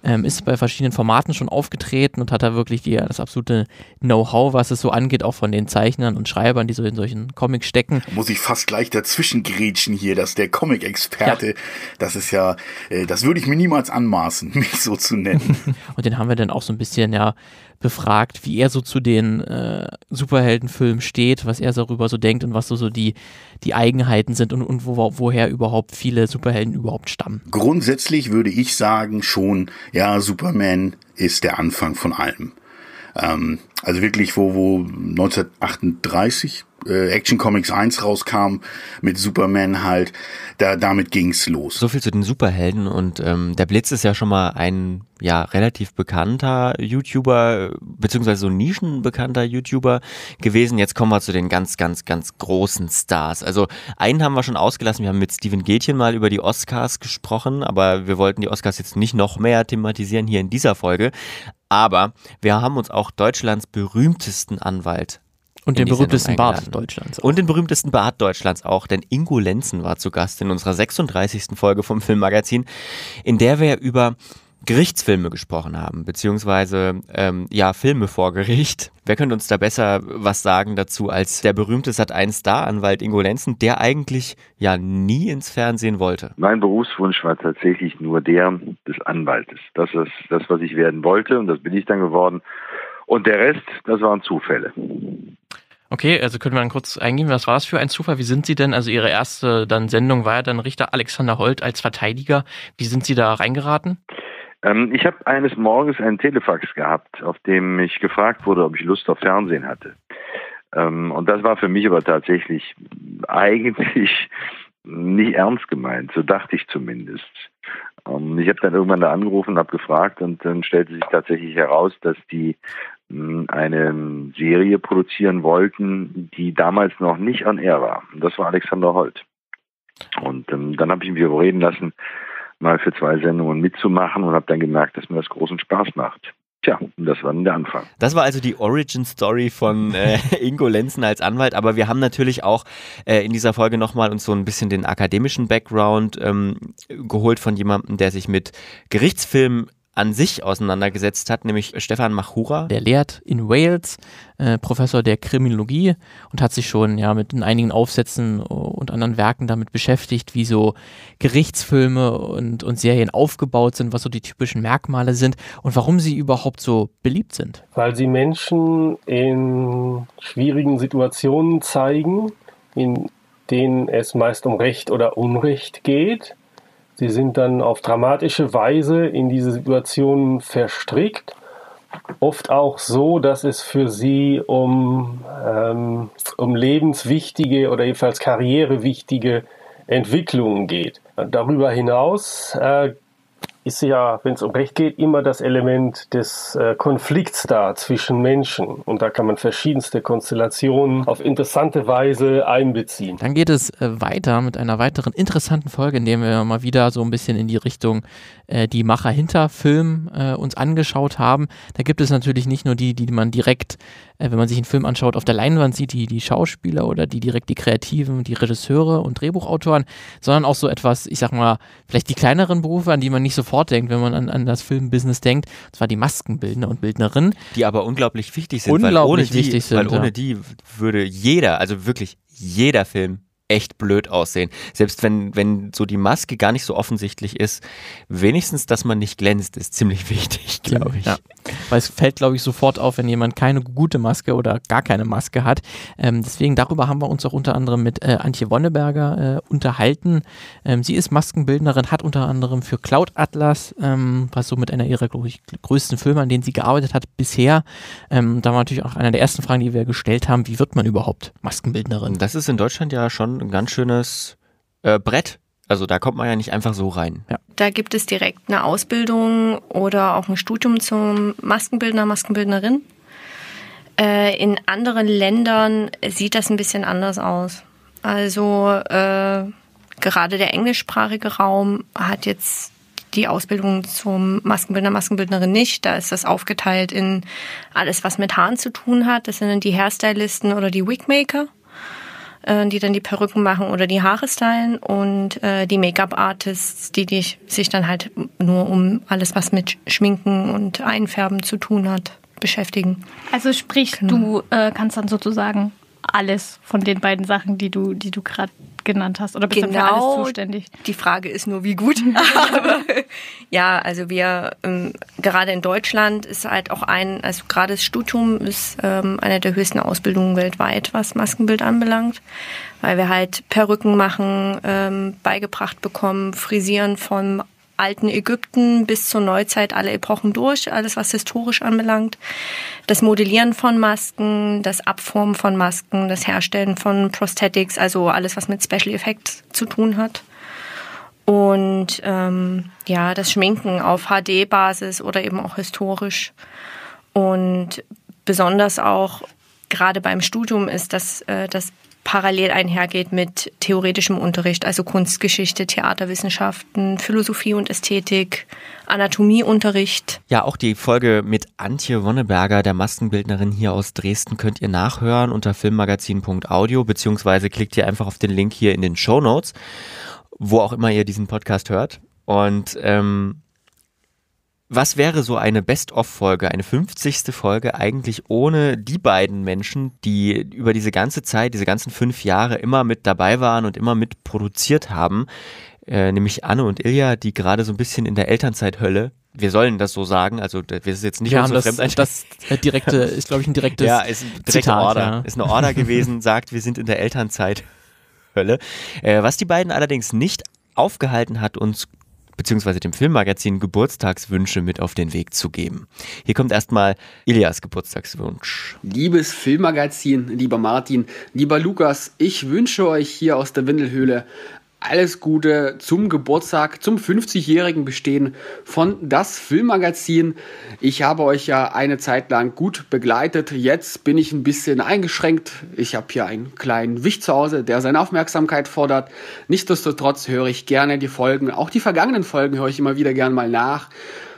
[SPEAKER 2] ähm, ist bei verschiedenen Formaten schon aufgetreten und hat da wirklich die, das absolute Know-how, was es so angeht, auch von den Zeichnern und Schreibern, die so in solchen Comics stecken.
[SPEAKER 13] Muss ich fast gleich dazwischen grätschen hier, dass der Comic-Experte, ja. das ist ja, äh, das würde ich mir niemals anmaßen, mich so zu nennen.
[SPEAKER 2] und den haben wir dann auch so ein bisschen, ja, befragt, wie er so zu den äh, Superheldenfilmen steht, was er darüber so denkt und was so, so die, die Eigenheiten sind und, und wo, woher überhaupt viele Superhelden überhaupt stammen.
[SPEAKER 13] Grundsätzlich würde ich sagen schon, ja, Superman ist der Anfang von allem. Ähm, also wirklich, wo, wo 1938 äh, Action Comics 1 rauskam mit Superman halt, da damit ging's los.
[SPEAKER 4] So viel zu den Superhelden und ähm, der Blitz ist ja schon mal ein ja relativ bekannter YouTuber beziehungsweise so nischenbekannter YouTuber gewesen. Jetzt kommen wir zu den ganz ganz ganz großen Stars. Also einen haben wir schon ausgelassen. Wir haben mit Steven Gätchen mal über die Oscars gesprochen, aber wir wollten die Oscars jetzt nicht noch mehr thematisieren hier in dieser Folge. Aber wir haben uns auch Deutschlands berühmtesten Anwalt
[SPEAKER 2] und den berühmtesten Bart Deutschlands.
[SPEAKER 4] Auch. Und den berühmtesten Bart Deutschlands auch, denn Ingo Lenzen war zu Gast in unserer 36. Folge vom Filmmagazin, in der wir über Gerichtsfilme gesprochen haben, beziehungsweise ähm, ja, Filme vor Gericht. Wer könnte uns da besser was sagen dazu als der berühmte Sat1-Star-Anwalt Ingo Lenzen, der eigentlich ja nie ins Fernsehen wollte?
[SPEAKER 14] Mein Berufswunsch war tatsächlich nur der des Anwaltes. Das ist das, was ich werden wollte und das bin ich dann geworden. Und der Rest, das waren Zufälle.
[SPEAKER 2] Okay, also können wir dann kurz eingehen, was war das für ein Zufall? Wie sind Sie denn, also Ihre erste dann Sendung war ja dann Richter Alexander Holt als Verteidiger. Wie sind Sie da reingeraten?
[SPEAKER 14] Ähm, ich habe eines Morgens einen Telefax gehabt, auf dem ich gefragt wurde, ob ich Lust auf Fernsehen hatte. Ähm, und das war für mich aber tatsächlich eigentlich nicht ernst gemeint, so dachte ich zumindest. Ähm, ich habe dann irgendwann da angerufen und habe gefragt und dann stellte sich tatsächlich heraus, dass die eine Serie produzieren wollten, die damals noch nicht on air war. Und das war Alexander Holt. Und ähm, dann habe ich mich überreden lassen, mal für zwei Sendungen mitzumachen und habe dann gemerkt, dass mir das großen Spaß macht. Tja, und das war dann der Anfang.
[SPEAKER 4] Das war also die Origin Story von äh, Ingo Lenzen als Anwalt, aber wir haben natürlich auch äh, in dieser Folge nochmal uns so ein bisschen den akademischen Background ähm, geholt von jemandem, der sich mit Gerichtsfilmen an sich auseinandergesetzt hat, nämlich Stefan Machura.
[SPEAKER 2] Der lehrt in Wales, äh, Professor der Kriminologie und hat sich schon ja mit einigen Aufsätzen und anderen Werken damit beschäftigt, wie so Gerichtsfilme und, und Serien aufgebaut sind, was so die typischen Merkmale sind und warum sie überhaupt so beliebt sind.
[SPEAKER 15] Weil sie Menschen in schwierigen Situationen zeigen, in denen es meist um Recht oder Unrecht geht Sie sind dann auf dramatische Weise in diese Situation verstrickt. Oft auch so, dass es für sie um, ähm, um lebenswichtige oder jedenfalls karrierewichtige Entwicklungen geht. Darüber hinaus äh, ist ja, wenn es um Recht geht, immer das Element des äh, Konflikts da zwischen Menschen. Und da kann man verschiedenste Konstellationen auf interessante Weise einbeziehen.
[SPEAKER 2] Dann geht es äh, weiter mit einer weiteren interessanten Folge, in der wir mal wieder so ein bisschen in die Richtung äh, die Macher hinter Film äh, uns angeschaut haben. Da gibt es natürlich nicht nur die, die man direkt äh, wenn man sich einen Film anschaut, auf der Leinwand sieht, die, die Schauspieler oder die direkt die Kreativen, die Regisseure und Drehbuchautoren, sondern auch so etwas, ich sag mal, vielleicht die kleineren Berufe, an die man nicht sofort denkt, wenn man an, an das Filmbusiness denkt, und zwar die Maskenbildner und Bildnerinnen.
[SPEAKER 4] Die aber unglaublich wichtig sind,
[SPEAKER 2] unglaublich
[SPEAKER 4] weil ohne die,
[SPEAKER 2] wichtig sind,
[SPEAKER 4] weil ohne
[SPEAKER 2] ja.
[SPEAKER 4] die würde jeder, also wirklich jeder Film echt blöd aussehen. Selbst wenn, wenn so die Maske gar nicht so offensichtlich ist, wenigstens, dass man nicht glänzt, ist ziemlich wichtig, glaube ich.
[SPEAKER 2] Ja. Weil es fällt, glaube ich, sofort auf, wenn jemand keine gute Maske oder gar keine Maske hat. Ähm, deswegen darüber haben wir uns auch unter anderem mit äh, Antje Wonneberger äh, unterhalten. Ähm, sie ist Maskenbildnerin, hat unter anderem für Cloud Atlas, ähm, was so mit einer ihrer, ich, größten Filme, an denen sie gearbeitet hat bisher. Ähm, da war natürlich auch einer der ersten Fragen, die wir gestellt haben, wie wird man überhaupt Maskenbildnerin?
[SPEAKER 4] Das ist in Deutschland ja schon ein ganz schönes äh, Brett. Also da kommt man ja nicht einfach so rein.
[SPEAKER 2] Ja.
[SPEAKER 16] Da gibt es direkt eine Ausbildung oder auch ein Studium zum Maskenbildner, Maskenbildnerin. Äh, in anderen Ländern sieht das ein bisschen anders aus. Also äh, gerade der englischsprachige Raum hat jetzt die Ausbildung zum Maskenbildner, Maskenbildnerin nicht. Da ist das aufgeteilt in alles, was mit Haaren zu tun hat. Das sind dann die Hairstylisten oder die Wigmaker äh, die dann die Perücken machen oder die Haare stylen und äh, die Make-up-Artists, die, die sich dann halt nur um alles, was mit Schminken und Einfärben zu tun hat, beschäftigen.
[SPEAKER 17] Also sprich,
[SPEAKER 16] Genau.
[SPEAKER 17] du äh, kannst dann sozusagen alles von den beiden Sachen, die du, die du gerade genannt hast, oder bist dann für alles
[SPEAKER 16] Genau.
[SPEAKER 17] zuständig?
[SPEAKER 16] Die Frage ist nur, wie gut. Aber, ja, also wir ähm, gerade in Deutschland ist halt auch ein, also gerade das Studium ist ähm, eine der höchsten Ausbildungen weltweit, was Maskenbild anbelangt, weil wir halt Perücken machen, ähm, beigebracht bekommen, Frisieren vom alten Ägypten bis zur Neuzeit alle Epochen durch, alles was historisch anbelangt. Das Modellieren von Masken, das Abformen von Masken, das Herstellen von Prosthetics, also alles was mit Special Effects zu tun hat. Und ähm, ja, das Schminken auf HD-Basis oder eben auch historisch. Und besonders auch gerade beim Studium ist, dass äh, das parallel einhergeht mit theoretischem Unterricht, also Kunstgeschichte, Theaterwissenschaften, Philosophie und Ästhetik, Anatomieunterricht.
[SPEAKER 4] Ja, auch die Folge mit Antje Wonneberger, der Maskenbildnerin hier aus Dresden, könnt ihr nachhören unter filmmagazin.audio, beziehungsweise klickt ihr einfach auf den Link hier in den Show Notes, wo auch immer ihr diesen Podcast hört. Und ähm, was wäre so eine Best-of-Folge, eine 50. Folge eigentlich ohne die beiden Menschen, die über diese ganze Zeit, diese ganzen fünf Jahre immer mit dabei waren und immer mit produziert haben, äh, nämlich Anne und Ilja, die gerade so ein bisschen in der Elternzeithölle wir sollen das so sagen, also das ist jetzt nicht
[SPEAKER 2] Wir haben das, das direkte, ist glaube ich ein direktes
[SPEAKER 4] ja, ist ein direkter
[SPEAKER 2] Zitat,
[SPEAKER 4] Order.
[SPEAKER 2] ja.
[SPEAKER 4] Ist eine Order gewesen, sagt, wir sind in der Elternzeithölle. Äh, was die beiden allerdings nicht aufgehalten hat, uns beziehungsweise dem Filmmagazin Geburtstagswünsche mit auf den Weg zu geben. Hier kommt erstmal Ilias Geburtstagswunsch.
[SPEAKER 18] Liebes Filmmagazin, lieber Martin, lieber Lukas, ich wünsche euch hier aus der Windelhöhle alles Gute zum Geburtstag, zum 50-jährigen Bestehen von Das Filmmagazin. Ich habe euch ja eine Zeit lang gut begleitet. Jetzt bin ich ein bisschen eingeschränkt. Ich habe hier einen kleinen Wicht zu Hause, der seine Aufmerksamkeit fordert. Nichtsdestotrotz höre ich gerne die Folgen. Auch die vergangenen Folgen höre ich immer wieder gern mal nach.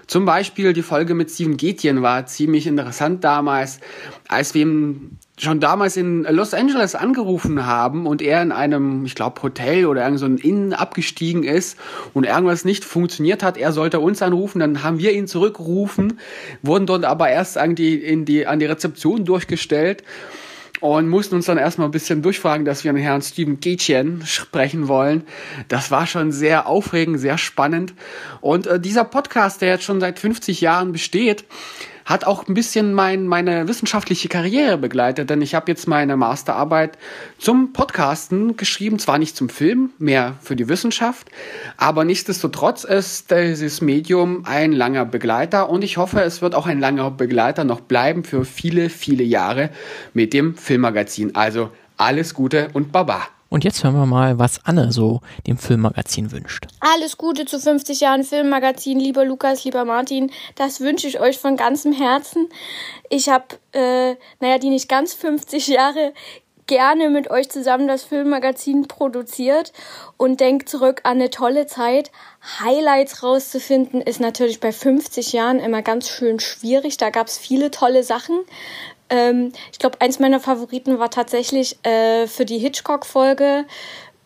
[SPEAKER 18] Zum Beispiel die Folge mit Steven Gätjen war ziemlich interessant damals, als wir schon damals in Los Angeles angerufen haben und er in einem, ich glaube, Hotel oder irgend so ein Inn abgestiegen ist und irgendwas nicht funktioniert hat. Er sollte uns anrufen, dann haben wir ihn zurückgerufen, wurden dort aber erst an die, in die, an die Rezeption durchgestellt und mussten uns dann erstmal ein bisschen durchfragen, dass wir den Herrn Steven Gätchen sprechen wollen. Das war schon sehr aufregend, sehr spannend. Und äh, dieser Podcast, der jetzt schon seit 50 Jahren besteht, hat auch ein bisschen mein, meine wissenschaftliche Karriere begleitet, denn ich habe jetzt meine Masterarbeit zum Podcasten geschrieben, zwar nicht zum Film, mehr für die Wissenschaft, aber nichtsdestotrotz ist dieses Medium ein langer Begleiter und ich hoffe, es wird auch ein langer Begleiter noch bleiben für viele, viele Jahre mit dem Filmmagazin. Also alles Gute und Baba.
[SPEAKER 2] Und jetzt hören wir mal, was Anne so dem Filmmagazin wünscht.
[SPEAKER 7] Alles Gute zu 50 Jahren Filmmagazin, lieber Lukas, lieber Martin. Das wünsche ich euch von ganzem Herzen. Ich habe, äh, naja, die nicht ganz 50 Jahre gerne mit euch zusammen das Filmmagazin produziert und denkt zurück an eine tolle Zeit. Highlights rauszufinden ist natürlich bei 50 Jahren immer ganz schön schwierig. Da gab es viele tolle Sachen. Ähm, ich glaube, eins meiner Favoriten war tatsächlich äh, für die Hitchcock-Folge,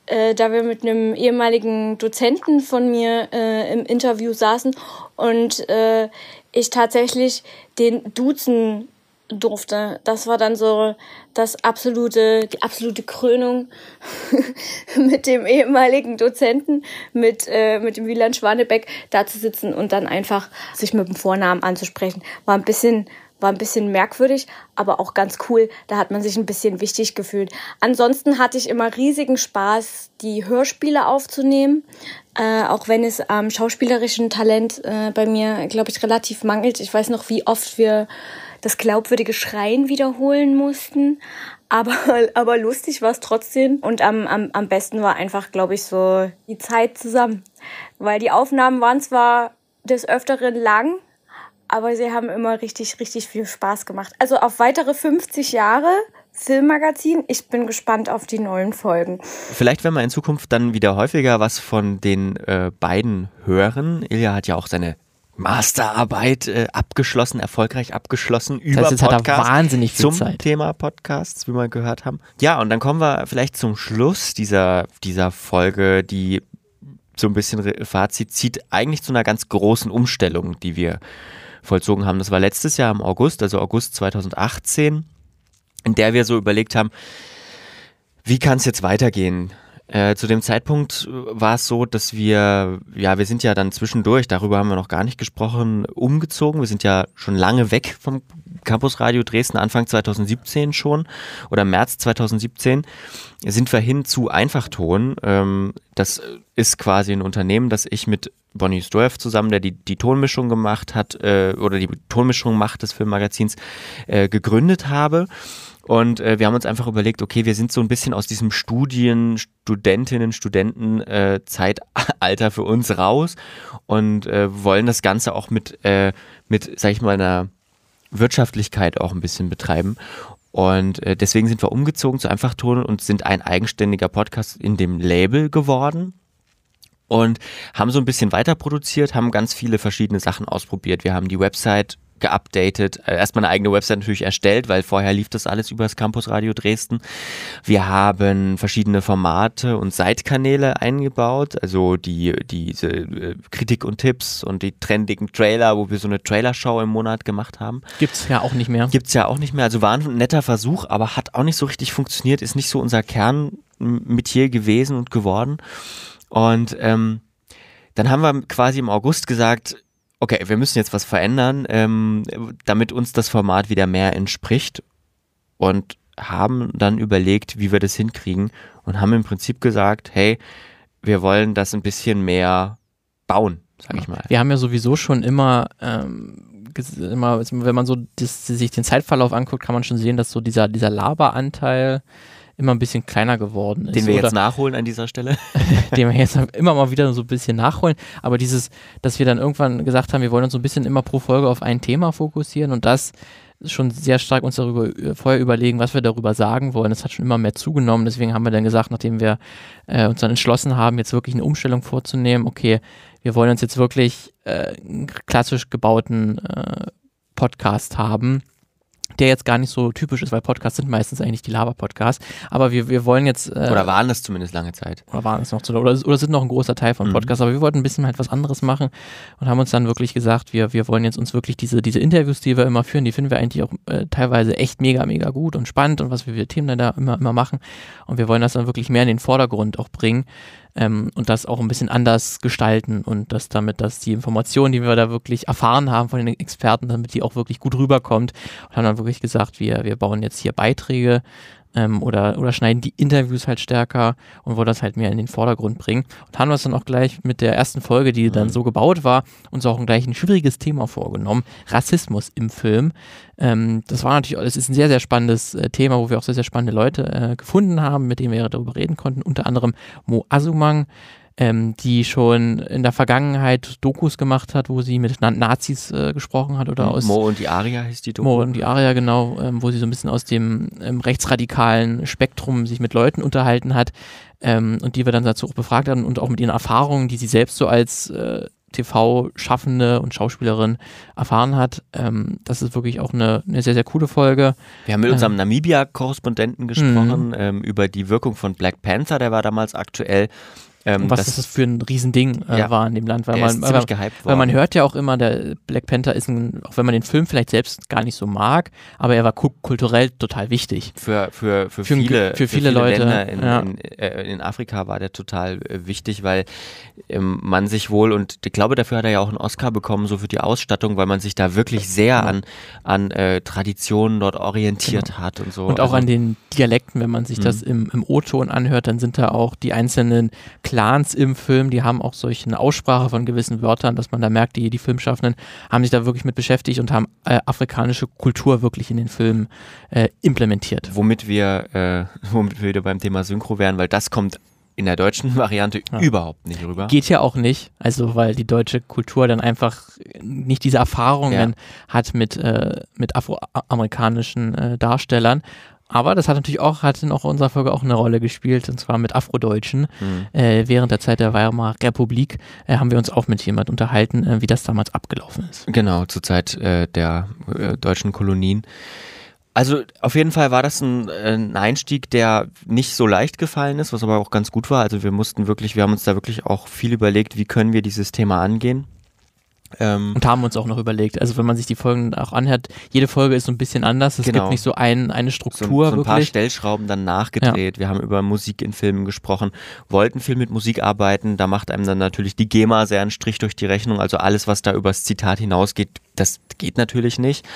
[SPEAKER 7] äh, da wir mit einem ehemaligen Dozenten von mir äh, im Interview saßen und äh, ich tatsächlich den duzen durfte. Das war dann so das absolute, die absolute Krönung mit dem ehemaligen Dozenten, mit, äh, mit dem Wieland Schwanebeck da zu sitzen und dann einfach sich mit dem Vornamen anzusprechen. War ein bisschen, war ein bisschen merkwürdig, aber auch ganz cool. Da hat man sich ein bisschen wichtig gefühlt. Ansonsten hatte ich immer riesigen Spaß, die Hörspiele aufzunehmen. Äh, auch wenn es am ähm, schauspielerischen Talent äh, bei mir, glaube ich, relativ mangelt. Ich weiß noch, wie oft wir das glaubwürdige Schreien wiederholen mussten. Aber, aber lustig war es trotzdem. Und am, am, am besten war einfach, glaube ich, so die Zeit zusammen. Weil die Aufnahmen waren zwar des Öfteren lang, aber sie haben immer richtig, richtig viel Spaß gemacht. Also auf weitere 50 Jahre Filmmagazin. Ich bin gespannt auf die neuen Folgen.
[SPEAKER 4] Vielleicht werden wir in Zukunft dann wieder häufiger was von den äh, beiden hören. Ilja hat ja auch seine Masterarbeit äh, abgeschlossen, erfolgreich abgeschlossen über
[SPEAKER 2] das heißt, jetzt Podcast hat er wahnsinnig viel
[SPEAKER 4] zum
[SPEAKER 2] Zeit.
[SPEAKER 4] Thema Podcasts, wie wir gehört haben. Ja, und dann kommen wir vielleicht zum Schluss dieser, dieser Folge, die so ein bisschen Fazit zieht, eigentlich zu einer ganz großen Umstellung, die wir vollzogen haben. Das war letztes Jahr im August, also August 2018, in der wir so überlegt haben, wie kann es jetzt weitergehen? Äh, zu dem Zeitpunkt war es so, dass wir, ja, wir sind ja dann zwischendurch, darüber haben wir noch gar nicht gesprochen, umgezogen. Wir sind ja schon lange weg vom Campus Radio Dresden, Anfang 2017 schon oder März 2017 sind wir hin zu Einfachton. Ähm, das ist quasi ein Unternehmen, das ich mit Bonnie Stoev zusammen, der die, die Tonmischung gemacht hat äh, oder die Tonmischung macht des Filmmagazins, äh, gegründet habe. Und äh, wir haben uns einfach überlegt, okay, wir sind so ein bisschen aus diesem Studien, Studentinnen, Studenten äh, Zeitalter für uns raus und äh, wollen das Ganze auch mit, äh, mit, sag ich mal, einer Wirtschaftlichkeit auch ein bisschen betreiben. Und äh, deswegen sind wir umgezogen zu Einfachton und sind ein eigenständiger Podcast in dem Label geworden und haben so ein bisschen weiter produziert, haben ganz viele verschiedene Sachen ausprobiert. Wir haben die Website geupdatet, äh, erstmal eine eigene Website natürlich erstellt, weil vorher lief das alles über das Campus Radio Dresden. Wir haben verschiedene Formate und Seitkanäle eingebaut, also die diese äh, Kritik und Tipps und die trendigen Trailer, wo wir so eine Trailershow im Monat gemacht haben.
[SPEAKER 2] Gibt's ja auch nicht mehr.
[SPEAKER 4] Gibt's ja auch nicht mehr. Also war ein netter Versuch, aber hat auch nicht so richtig funktioniert, ist nicht so unser Kernmetier gewesen und geworden. Und ähm, dann haben wir quasi im August gesagt, okay, wir müssen jetzt was verändern, ähm, damit uns das Format wieder mehr entspricht und haben dann überlegt, wie wir das hinkriegen und haben im Prinzip gesagt, hey, wir wollen das ein bisschen mehr bauen, sag ich mal.
[SPEAKER 2] Wir haben ja sowieso schon immer, ähm, immer wenn man so das, sich den Zeitverlauf anguckt, kann man schon sehen, dass so dieser, dieser Laberanteil immer ein bisschen kleiner geworden ist.
[SPEAKER 4] Den wir jetzt nachholen an dieser Stelle.
[SPEAKER 2] den wir jetzt immer mal wieder so ein bisschen nachholen. Aber dieses, dass wir dann irgendwann gesagt haben, wir wollen uns so ein bisschen immer pro Folge auf ein Thema fokussieren und das schon sehr stark uns darüber äh, vorher überlegen, was wir darüber sagen wollen. Das hat schon immer mehr zugenommen. Deswegen haben wir dann gesagt, nachdem wir äh, uns dann entschlossen haben, jetzt wirklich eine Umstellung vorzunehmen, okay, wir wollen uns jetzt wirklich äh, einen klassisch gebauten äh, Podcast haben, der jetzt gar nicht so typisch ist, weil Podcasts sind meistens eigentlich die Laber-Podcasts. Aber wir, wir wollen jetzt. Äh,
[SPEAKER 4] Oder waren das zumindest lange Zeit.
[SPEAKER 2] oder waren es noch zu oder, oder sind noch ein großer Teil von
[SPEAKER 4] Mhm.
[SPEAKER 2] Podcasts, aber wir wollten ein bisschen halt was anderes machen und haben uns dann wirklich gesagt, wir, wir wollen jetzt uns wirklich diese, diese Interviews, die wir immer führen, die finden wir eigentlich auch äh, teilweise echt mega, mega gut und spannend und was wir für Themen dann da immer, immer machen und wir wollen das dann wirklich mehr in den Vordergrund auch bringen ähm, und das auch ein bisschen anders gestalten und das damit, dass die Information, die wir da wirklich erfahren haben von den Experten, damit die auch wirklich gut rüberkommt. Und haben dann wirklich gesagt, wir, wir bauen jetzt hier Beiträge ähm, oder, oder schneiden die Interviews halt stärker und wollen das halt mehr in den Vordergrund bringen. Und haben wir es dann auch gleich mit der ersten Folge, die dann so gebaut war, uns auch gleich ein schwieriges Thema vorgenommen, Rassismus im Film. Ähm, das war natürlich, es ist ein sehr, sehr spannendes äh, Thema, wo wir auch sehr, sehr spannende Leute äh, gefunden haben, mit denen wir darüber reden konnten, unter anderem Mo Asumang, ähm, die schon in der Vergangenheit Dokus gemacht hat, wo sie mit Na Nazis äh, gesprochen hat oder aus
[SPEAKER 4] Mo und die Aria hieß die Doku.
[SPEAKER 2] Mo und die Aria, genau, ähm, wo sie so ein bisschen aus dem ähm, rechtsradikalen Spektrum sich mit Leuten unterhalten hat ähm, und die wir dann dazu auch befragt haben und auch mit ihren Erfahrungen, die sie selbst so als äh, TV-Schaffende und Schauspielerin erfahren hat. Ähm, das ist wirklich auch eine, eine sehr, sehr coole Folge.
[SPEAKER 4] Wir haben mit
[SPEAKER 2] Ähm,
[SPEAKER 4] unserem Namibia-Korrespondenten gesprochen ähm, über die Wirkung von Black Panther, der war damals aktuell. Ähm,
[SPEAKER 2] was das, für ein Riesending äh,
[SPEAKER 4] Ja.
[SPEAKER 2] war in dem Land, weil man, weil, weil man hört ja auch immer, der Black Panther ist ein, auch wenn man den Film vielleicht selbst gar nicht so mag, aber er war ku kulturell total wichtig.
[SPEAKER 4] für, für, für,
[SPEAKER 2] Für
[SPEAKER 4] viele,
[SPEAKER 2] für viele Leute,
[SPEAKER 4] Länder in,
[SPEAKER 2] ja.
[SPEAKER 4] in, äh, in Afrika war der total äh, wichtig, weil ähm, man sich wohl, und ich glaube, dafür hat er ja auch einen Oscar bekommen, so für die Ausstattung, weil man sich da wirklich sehr
[SPEAKER 2] Genau.
[SPEAKER 4] an, an äh, Traditionen dort orientiert hat und so.
[SPEAKER 2] Und auch
[SPEAKER 4] Also-
[SPEAKER 2] an den Dialekten, wenn man sich
[SPEAKER 4] Mhm.
[SPEAKER 2] das im, im O-Ton anhört, dann sind da auch die einzelnen Clans im Film, die haben auch solche eine Aussprache von gewissen Wörtern, dass man da merkt, die, die Filmschaffenden haben sich da wirklich mit beschäftigt und haben äh, afrikanische Kultur wirklich in den Film äh, implementiert.
[SPEAKER 4] Womit wir, äh, womit wir wieder beim Thema Synchro wären, weil das kommt in der deutschen Variante überhaupt nicht rüber.
[SPEAKER 2] Geht ja auch nicht, also weil die deutsche Kultur dann einfach nicht diese Erfahrungen hat mit, äh, mit afroamerikanischen äh, Darstellern. Aber das hat natürlich auch, hat in auch unserer Folge auch eine Rolle gespielt, und zwar mit Afrodeutschen.
[SPEAKER 4] Mhm.
[SPEAKER 2] Äh, während der Zeit der Weimarer Republik äh, haben wir uns auch mit jemand unterhalten, äh, wie das damals abgelaufen ist.
[SPEAKER 4] Genau, zur Zeit äh, der äh, deutschen Kolonien. Also auf jeden Fall war das ein, äh, ein Einstieg, der nicht so leicht gefallen ist, was aber auch ganz gut war. Also wir mussten wirklich, wir haben uns da wirklich auch viel überlegt, wie können wir dieses Thema angehen. Ähm,
[SPEAKER 2] Und haben uns auch noch überlegt, also wenn man sich die Folgen auch anhört, jede Folge ist so ein bisschen anders. Es
[SPEAKER 4] Genau.
[SPEAKER 2] gibt nicht so ein, eine
[SPEAKER 4] so,
[SPEAKER 2] Struktur
[SPEAKER 4] so ein paar. Stellschrauben dann nachgedreht. Wir haben über Musik in Filmen gesprochen, wollten viel mit Musik arbeiten. Da macht einem dann natürlich die GEMA sehr einen Strich durch die Rechnung. Also alles, was da übers Zitat hinausgeht, das geht natürlich nicht.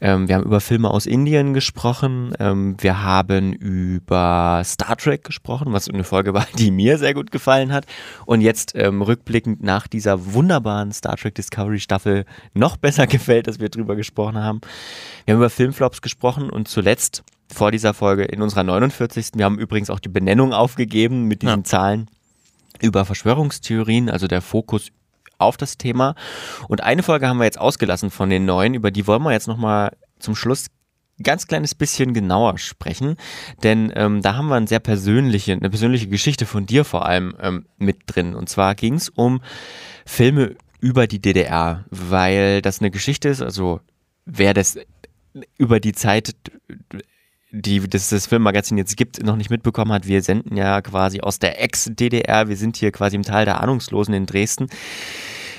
[SPEAKER 4] Ähm, wir haben über Filme aus Indien gesprochen. Ähm, wir haben über Star Trek gesprochen, was eine Folge war, die mir sehr gut gefallen hat. Und jetzt ähm, rückblickend nach dieser wunderbaren Star Trek Discovery Staffel noch besser gefällt, dass wir drüber gesprochen haben. Wir haben über Filmflops gesprochen und zuletzt vor dieser Folge in unserer 49. Wir haben übrigens auch die Benennung aufgegeben mit diesen Zahlen über Verschwörungstheorien, also der Fokus auf das Thema. Und eine Folge haben wir jetzt ausgelassen von den neuen, über die wollen wir jetzt nochmal zum Schluss ganz kleines bisschen genauer sprechen, denn ähm, da haben wir eine sehr persönliche, eine persönliche Geschichte von dir vor allem ähm, mit drin. Und zwar ging es um Filme über die DDR, weil das eine Geschichte ist, also wer das über die Zeit die das, das Filmmagazin jetzt gibt, noch nicht mitbekommen hat, wir senden ja quasi aus der Ex-DDR, wir sind hier quasi im Teil der Ahnungslosen in Dresden.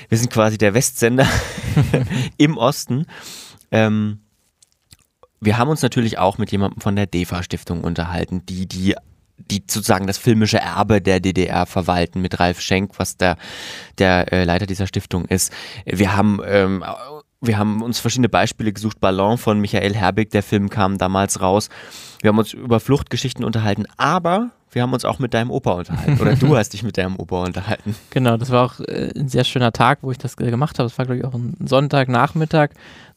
[SPEAKER 4] Wir sind quasi der Westsender im Osten. Ähm, wir haben uns natürlich auch mit jemandem von der DEFA-Stiftung unterhalten, die die die sozusagen das filmische Erbe der DDR verwalten mit Ralf Schenk, was der, der äh, Leiter dieser Stiftung ist. Wir haben ähm, wir haben uns verschiedene Beispiele gesucht. Ballon von Michael Herbig, der Film kam damals raus. Wir haben uns über Fluchtgeschichten unterhalten, aber wir haben uns auch mit deinem Opa unterhalten. Oder du hast dich mit deinem Opa unterhalten.
[SPEAKER 2] Genau, das war auch äh, ein sehr schöner Tag, wo ich das äh, gemacht habe. Das war, glaube ich, auch ein Sonntagnachmittag.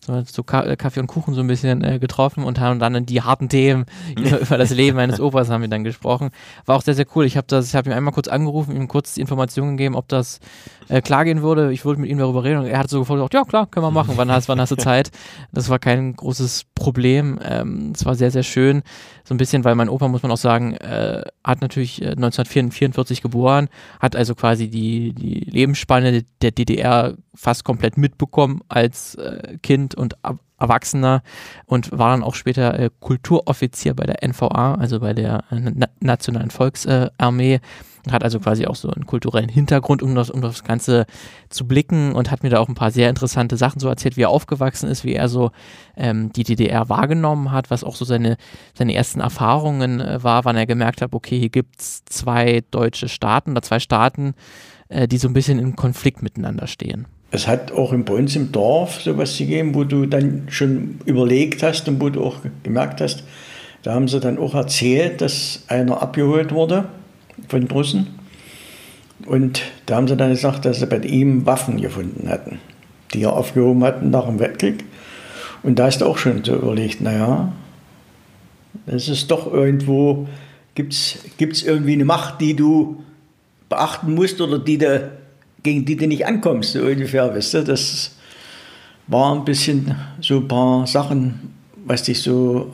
[SPEAKER 2] So, so Kaffee und Kuchen so ein bisschen äh, getroffen und haben dann die harten Themen über, über das Leben eines Opas haben wir dann gesprochen. War auch sehr, sehr cool. Ich habe das, ich habe ihm einmal kurz angerufen, ihm kurz die Informationen gegeben, ob das äh, klar gehen würde. Ich wollte mit ihm darüber reden und er hat so gefragt, ja klar, können wir machen. Wann hast, wann hast du Zeit? Das war kein großes Problem. Ähm, es war sehr, sehr schön. So ein bisschen, weil mein Opa, muss man auch sagen, äh, hat natürlich äh, 1944 geboren, hat also quasi die, die Lebensspanne der DDR fast komplett mitbekommen als äh, Kind und Erwachsener und war dann auch später äh, Kulturoffizier bei der NVA, also bei der äh, Na Nationalen Volksarmee hat also quasi auch so einen kulturellen Hintergrund, um das, um das Ganze zu blicken und hat mir da auch ein paar sehr interessante Sachen so erzählt, wie er aufgewachsen ist, wie er so ähm, die DDR wahrgenommen hat, was auch so seine, seine ersten Erfahrungen äh, war, wann er gemerkt hat, okay, hier gibt es zwei deutsche Staaten oder zwei Staaten, äh, die so ein bisschen im Konflikt miteinander stehen.
[SPEAKER 19] Es hat auch bei uns im Dorf sowas gegeben, wo du dann schon überlegt hast und wo du auch gemerkt hast, da haben sie dann auch erzählt, dass einer abgeholt wurde von den Russen. Und da haben sie dann gesagt, dass sie bei ihm Waffen gefunden hatten, die er aufgehoben hatten nach dem Weltkrieg. Und da hast du auch schon so überlegt, naja, das ist doch irgendwo, gibt es irgendwie eine Macht, die du beachten musst oder die du, gegen die du nicht ankommst, so ungefähr, weißt du? Das war ein bisschen so ein paar Sachen, was dich so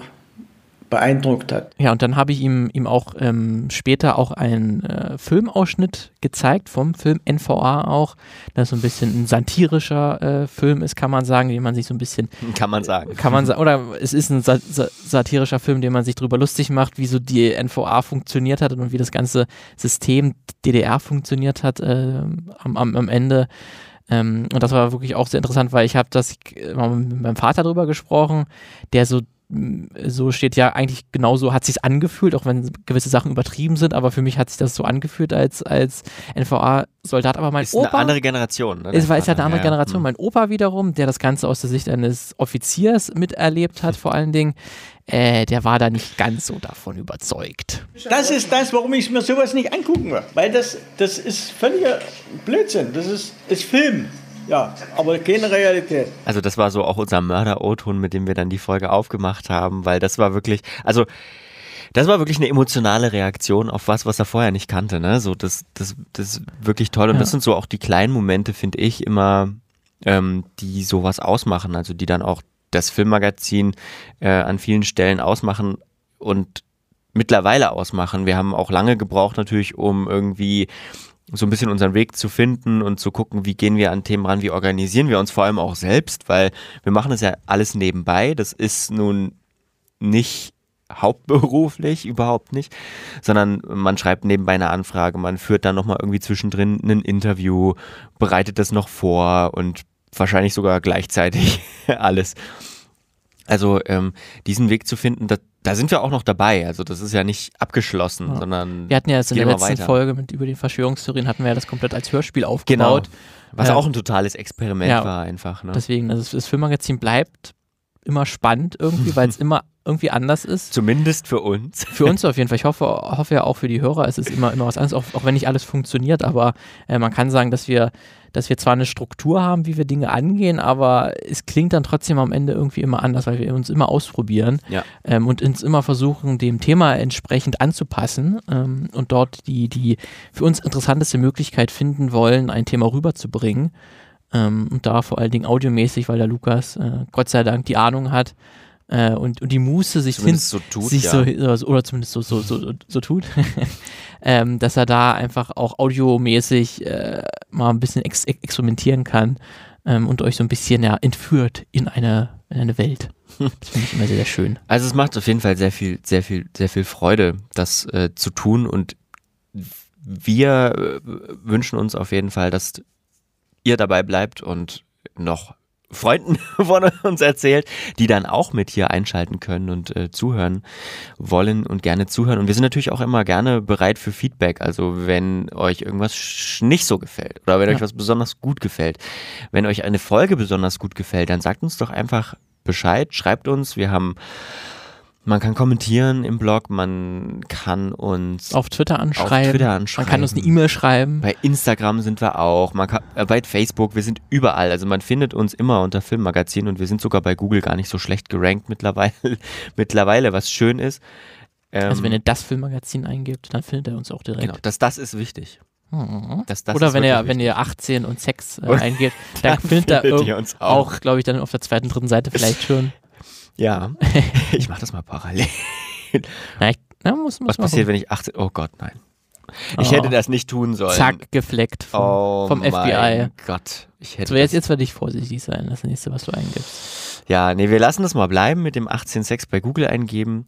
[SPEAKER 19] beeindruckt hat.
[SPEAKER 2] Ja, und dann habe ich ihm, ihm auch ähm, später auch einen äh, Filmausschnitt gezeigt vom Film NVA auch, das so ein bisschen ein satirischer äh, Film ist, kann man sagen, den man sich so ein bisschen
[SPEAKER 4] kann man sagen.
[SPEAKER 2] Kann man sagen, oder es ist ein sa sa satirischer Film, den man sich darüber lustig macht, wie so die NVA funktioniert hat und wie das ganze System DDR funktioniert hat äh, am, am, am Ende. Ähm, und das war wirklich auch sehr interessant, weil ich habe das äh, mit meinem Vater drüber gesprochen, der so so steht ja eigentlich genauso, hat sich angefühlt, auch wenn gewisse Sachen übertrieben sind, aber für mich hat sich das so angefühlt als, als NVA-Soldat. Aber mein
[SPEAKER 4] ist
[SPEAKER 2] Opa.
[SPEAKER 4] eine andere Generation. Ne,
[SPEAKER 2] ist, ist halt eine andere
[SPEAKER 4] ja,
[SPEAKER 2] Generation.
[SPEAKER 4] hm.
[SPEAKER 2] Mein Opa wiederum, der das Ganze aus der Sicht eines Offiziers miterlebt hat, vor allen Dingen, äh, der war da nicht ganz so davon überzeugt.
[SPEAKER 19] Das ist das, warum ich mir sowas nicht angucken will. Weil das, das ist völliger Blödsinn. Das ist, ist Film. Ja, aber keine Realität.
[SPEAKER 4] Also das war so auch unser Mörder-O-Ton, mit dem wir dann die Folge aufgemacht haben, weil das war wirklich, also das war wirklich eine emotionale Reaktion auf was, was er vorher nicht kannte. Ne? So, das, das, das ist wirklich toll. Und
[SPEAKER 2] Ja.
[SPEAKER 4] das sind so auch die kleinen Momente, finde ich, immer, ähm, die sowas ausmachen. Also die dann auch das Filmmagazin äh, an vielen Stellen ausmachen und mittlerweile ausmachen. Wir haben auch lange gebraucht natürlich, um irgendwie so ein bisschen unseren Weg zu finden und zu gucken, wie gehen wir an Themen ran, wie organisieren wir uns vor allem auch selbst, weil wir machen das ja alles nebenbei. Das ist nun nicht hauptberuflich, überhaupt nicht, sondern man schreibt nebenbei eine Anfrage, man führt dann nochmal irgendwie zwischendrin ein Interview, bereitet das noch vor und wahrscheinlich sogar gleichzeitig alles. Also ähm, diesen Weg zu finden, da, da sind wir auch noch dabei. Also das ist ja nicht abgeschlossen,
[SPEAKER 2] Ja.
[SPEAKER 4] sondern
[SPEAKER 2] Wir hatten ja jetzt in der letzten
[SPEAKER 4] weiter.
[SPEAKER 2] Folge mit über die Verschwörungstheorien hatten wir ja das komplett als Hörspiel
[SPEAKER 4] Genau.
[SPEAKER 2] aufgebaut.
[SPEAKER 4] Was
[SPEAKER 2] Ja.
[SPEAKER 4] auch ein totales Experiment
[SPEAKER 2] Ja,
[SPEAKER 4] war einfach. Ne?
[SPEAKER 2] Deswegen, also das Filmmagazin bleibt immer spannend irgendwie, weil es immer irgendwie anders ist.
[SPEAKER 4] Zumindest für uns.
[SPEAKER 2] Für uns auf jeden Fall. Ich hoffe, hoffe ja auch für die Hörer, es ist immer, immer was anderes, auch, auch wenn nicht alles funktioniert, aber äh, man kann sagen, dass wir, dass wir zwar eine Struktur haben, wie wir Dinge angehen, aber es klingt dann trotzdem am Ende irgendwie immer anders, weil wir uns immer ausprobieren
[SPEAKER 4] Ja.
[SPEAKER 2] ähm, und uns immer versuchen, dem Thema entsprechend anzupassen ähm, und dort die, die für uns interessanteste Möglichkeit finden wollen, ein Thema rüberzubringen. Ähm, und da vor allen Dingen audiomäßig, weil der Lukas äh, Gott sei Dank die Ahnung hat äh, und, und die Muße sich
[SPEAKER 4] Zumindest
[SPEAKER 2] hin,
[SPEAKER 4] so tut,
[SPEAKER 2] sich
[SPEAKER 4] ja.
[SPEAKER 2] so, oder zumindest so, so, so, so tut, ähm, dass er da einfach auch audiomäßig äh, mal ein bisschen ex experimentieren kann ähm, und euch so ein bisschen ja, entführt in eine, in eine Welt. Das finde ich immer sehr, sehr schön.
[SPEAKER 4] Also es macht auf jeden Fall sehr viel, sehr viel, sehr viel Freude, das äh, zu tun und wir äh, wünschen uns auf jeden Fall, dass ihr dabei bleibt und noch Freunden von uns erzählt, die dann auch mit hier einschalten können und äh, zuhören wollen und gerne zuhören. Und wir sind natürlich auch immer gerne bereit für Feedback. Also wenn euch irgendwas nicht so gefällt oder wenn
[SPEAKER 2] Ja.
[SPEAKER 4] euch was besonders gut gefällt, wenn euch eine Folge besonders gut gefällt, dann sagt uns doch einfach Bescheid, schreibt uns. Wir haben Man kann kommentieren im Blog, man kann uns
[SPEAKER 2] Auf Twitter anschreiben.
[SPEAKER 4] Auf Twitter
[SPEAKER 2] Man
[SPEAKER 4] anschreiben.
[SPEAKER 2] kann uns eine E-Mail schreiben.
[SPEAKER 4] Bei Instagram sind wir auch, man kann, äh, bei Facebook, wir sind überall. Also man findet uns immer unter Filmmagazin und wir sind sogar bei Google gar nicht so schlecht gerankt mittlerweile, mittlerweile was schön ist. Ähm,
[SPEAKER 2] also wenn ihr das Filmmagazin eingibt, dann findet ihr uns auch direkt.
[SPEAKER 4] Genau, das, das ist wichtig.
[SPEAKER 2] Mhm.
[SPEAKER 4] Das, das
[SPEAKER 2] Oder wenn ihr, wenn ihr 18 und Sex äh,
[SPEAKER 4] Oder-
[SPEAKER 2] eingebt,
[SPEAKER 4] dann
[SPEAKER 2] findet ihr
[SPEAKER 4] findet ihr uns auch.
[SPEAKER 2] auch, glaube ich, dann auf der zweiten, dritten Seite vielleicht schon.
[SPEAKER 4] Ja, ich mache das mal parallel.
[SPEAKER 2] Na, ich, na, muss, muss
[SPEAKER 4] Was passiert, wenn ich 18, oh Gott, nein. Ich
[SPEAKER 2] Oh.
[SPEAKER 4] hätte das nicht tun sollen.
[SPEAKER 2] Zack, gefleckt vom,
[SPEAKER 4] oh
[SPEAKER 2] vom FBI.
[SPEAKER 4] Mein Gott, ich hätte
[SPEAKER 2] So, jetzt, jetzt werde ich vorsichtig sein, das nächste, was du eingibst.
[SPEAKER 4] Ja, nee, wir lassen das mal bleiben mit dem 18.6 bei Google eingeben.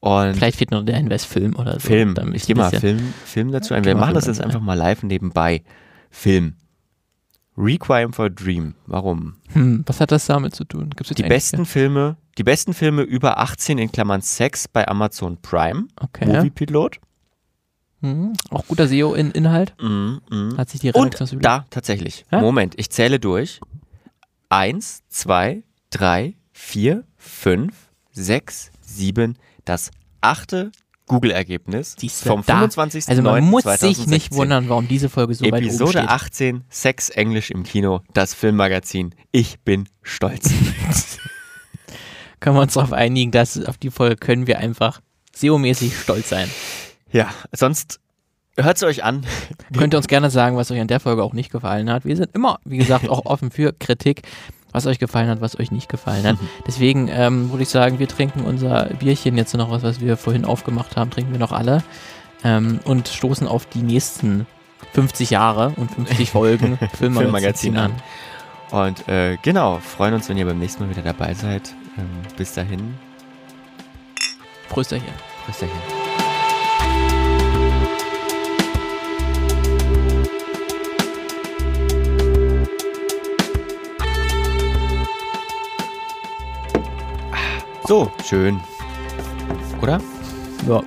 [SPEAKER 4] Und
[SPEAKER 2] Vielleicht fehlt noch der Hinweis Film oder so.
[SPEAKER 4] Film. Ich gehe mal Film, Film dazu ein. Wir machen das jetzt einfach mal live nebenbei. Film. Requiem for a Dream. Warum?
[SPEAKER 2] Hm, was hat das damit zu tun?
[SPEAKER 4] Die besten Filme, die besten Filme über 18 in Klammern Sex bei Amazon Prime.
[SPEAKER 2] Okay.
[SPEAKER 4] Moviepilot.
[SPEAKER 2] Hm, auch guter SEO-Inhalt.
[SPEAKER 4] Mhm, mhm.
[SPEAKER 2] Hat sich die
[SPEAKER 4] Und
[SPEAKER 2] Redaktion
[SPEAKER 4] da, tatsächlich.
[SPEAKER 2] Ja?
[SPEAKER 4] Moment, ich zähle durch. Eins, zwei, drei, vier, fünf, sechs, sieben. Das achte Google-Ergebnis vom
[SPEAKER 2] da-
[SPEAKER 4] 25.
[SPEAKER 2] Also man muss sich nicht wundern, warum diese Folge so weit oben
[SPEAKER 4] Episode
[SPEAKER 2] steht.
[SPEAKER 4] 18, Sex Englisch im Kino, das Filmmagazin. Ich bin stolz.
[SPEAKER 2] Können wir uns darauf einigen, dass auf die Folge können wir einfach SEO-mäßig stolz sein.
[SPEAKER 4] ja, sonst hört es euch an.
[SPEAKER 2] Könnt ihr uns gerne sagen, was euch an der Folge auch nicht gefallen hat. Wir sind immer, wie gesagt, auch offen für Kritik, was euch gefallen hat, was euch nicht gefallen hat.
[SPEAKER 4] Mhm.
[SPEAKER 2] Deswegen ähm, würde ich sagen, wir trinken unser Bierchen jetzt noch was, was wir vorhin aufgemacht haben, trinken wir noch alle ähm, und stoßen auf die nächsten 50 Jahre und 50 Folgen
[SPEAKER 4] Filmmagazin
[SPEAKER 2] an.
[SPEAKER 4] an. Und äh, genau, freuen uns, wenn ihr beim nächsten Mal wieder dabei seid. Ähm, bis dahin.
[SPEAKER 2] Prösterchen.
[SPEAKER 4] Prösterchen. So, schön. Oder?
[SPEAKER 2] Ja.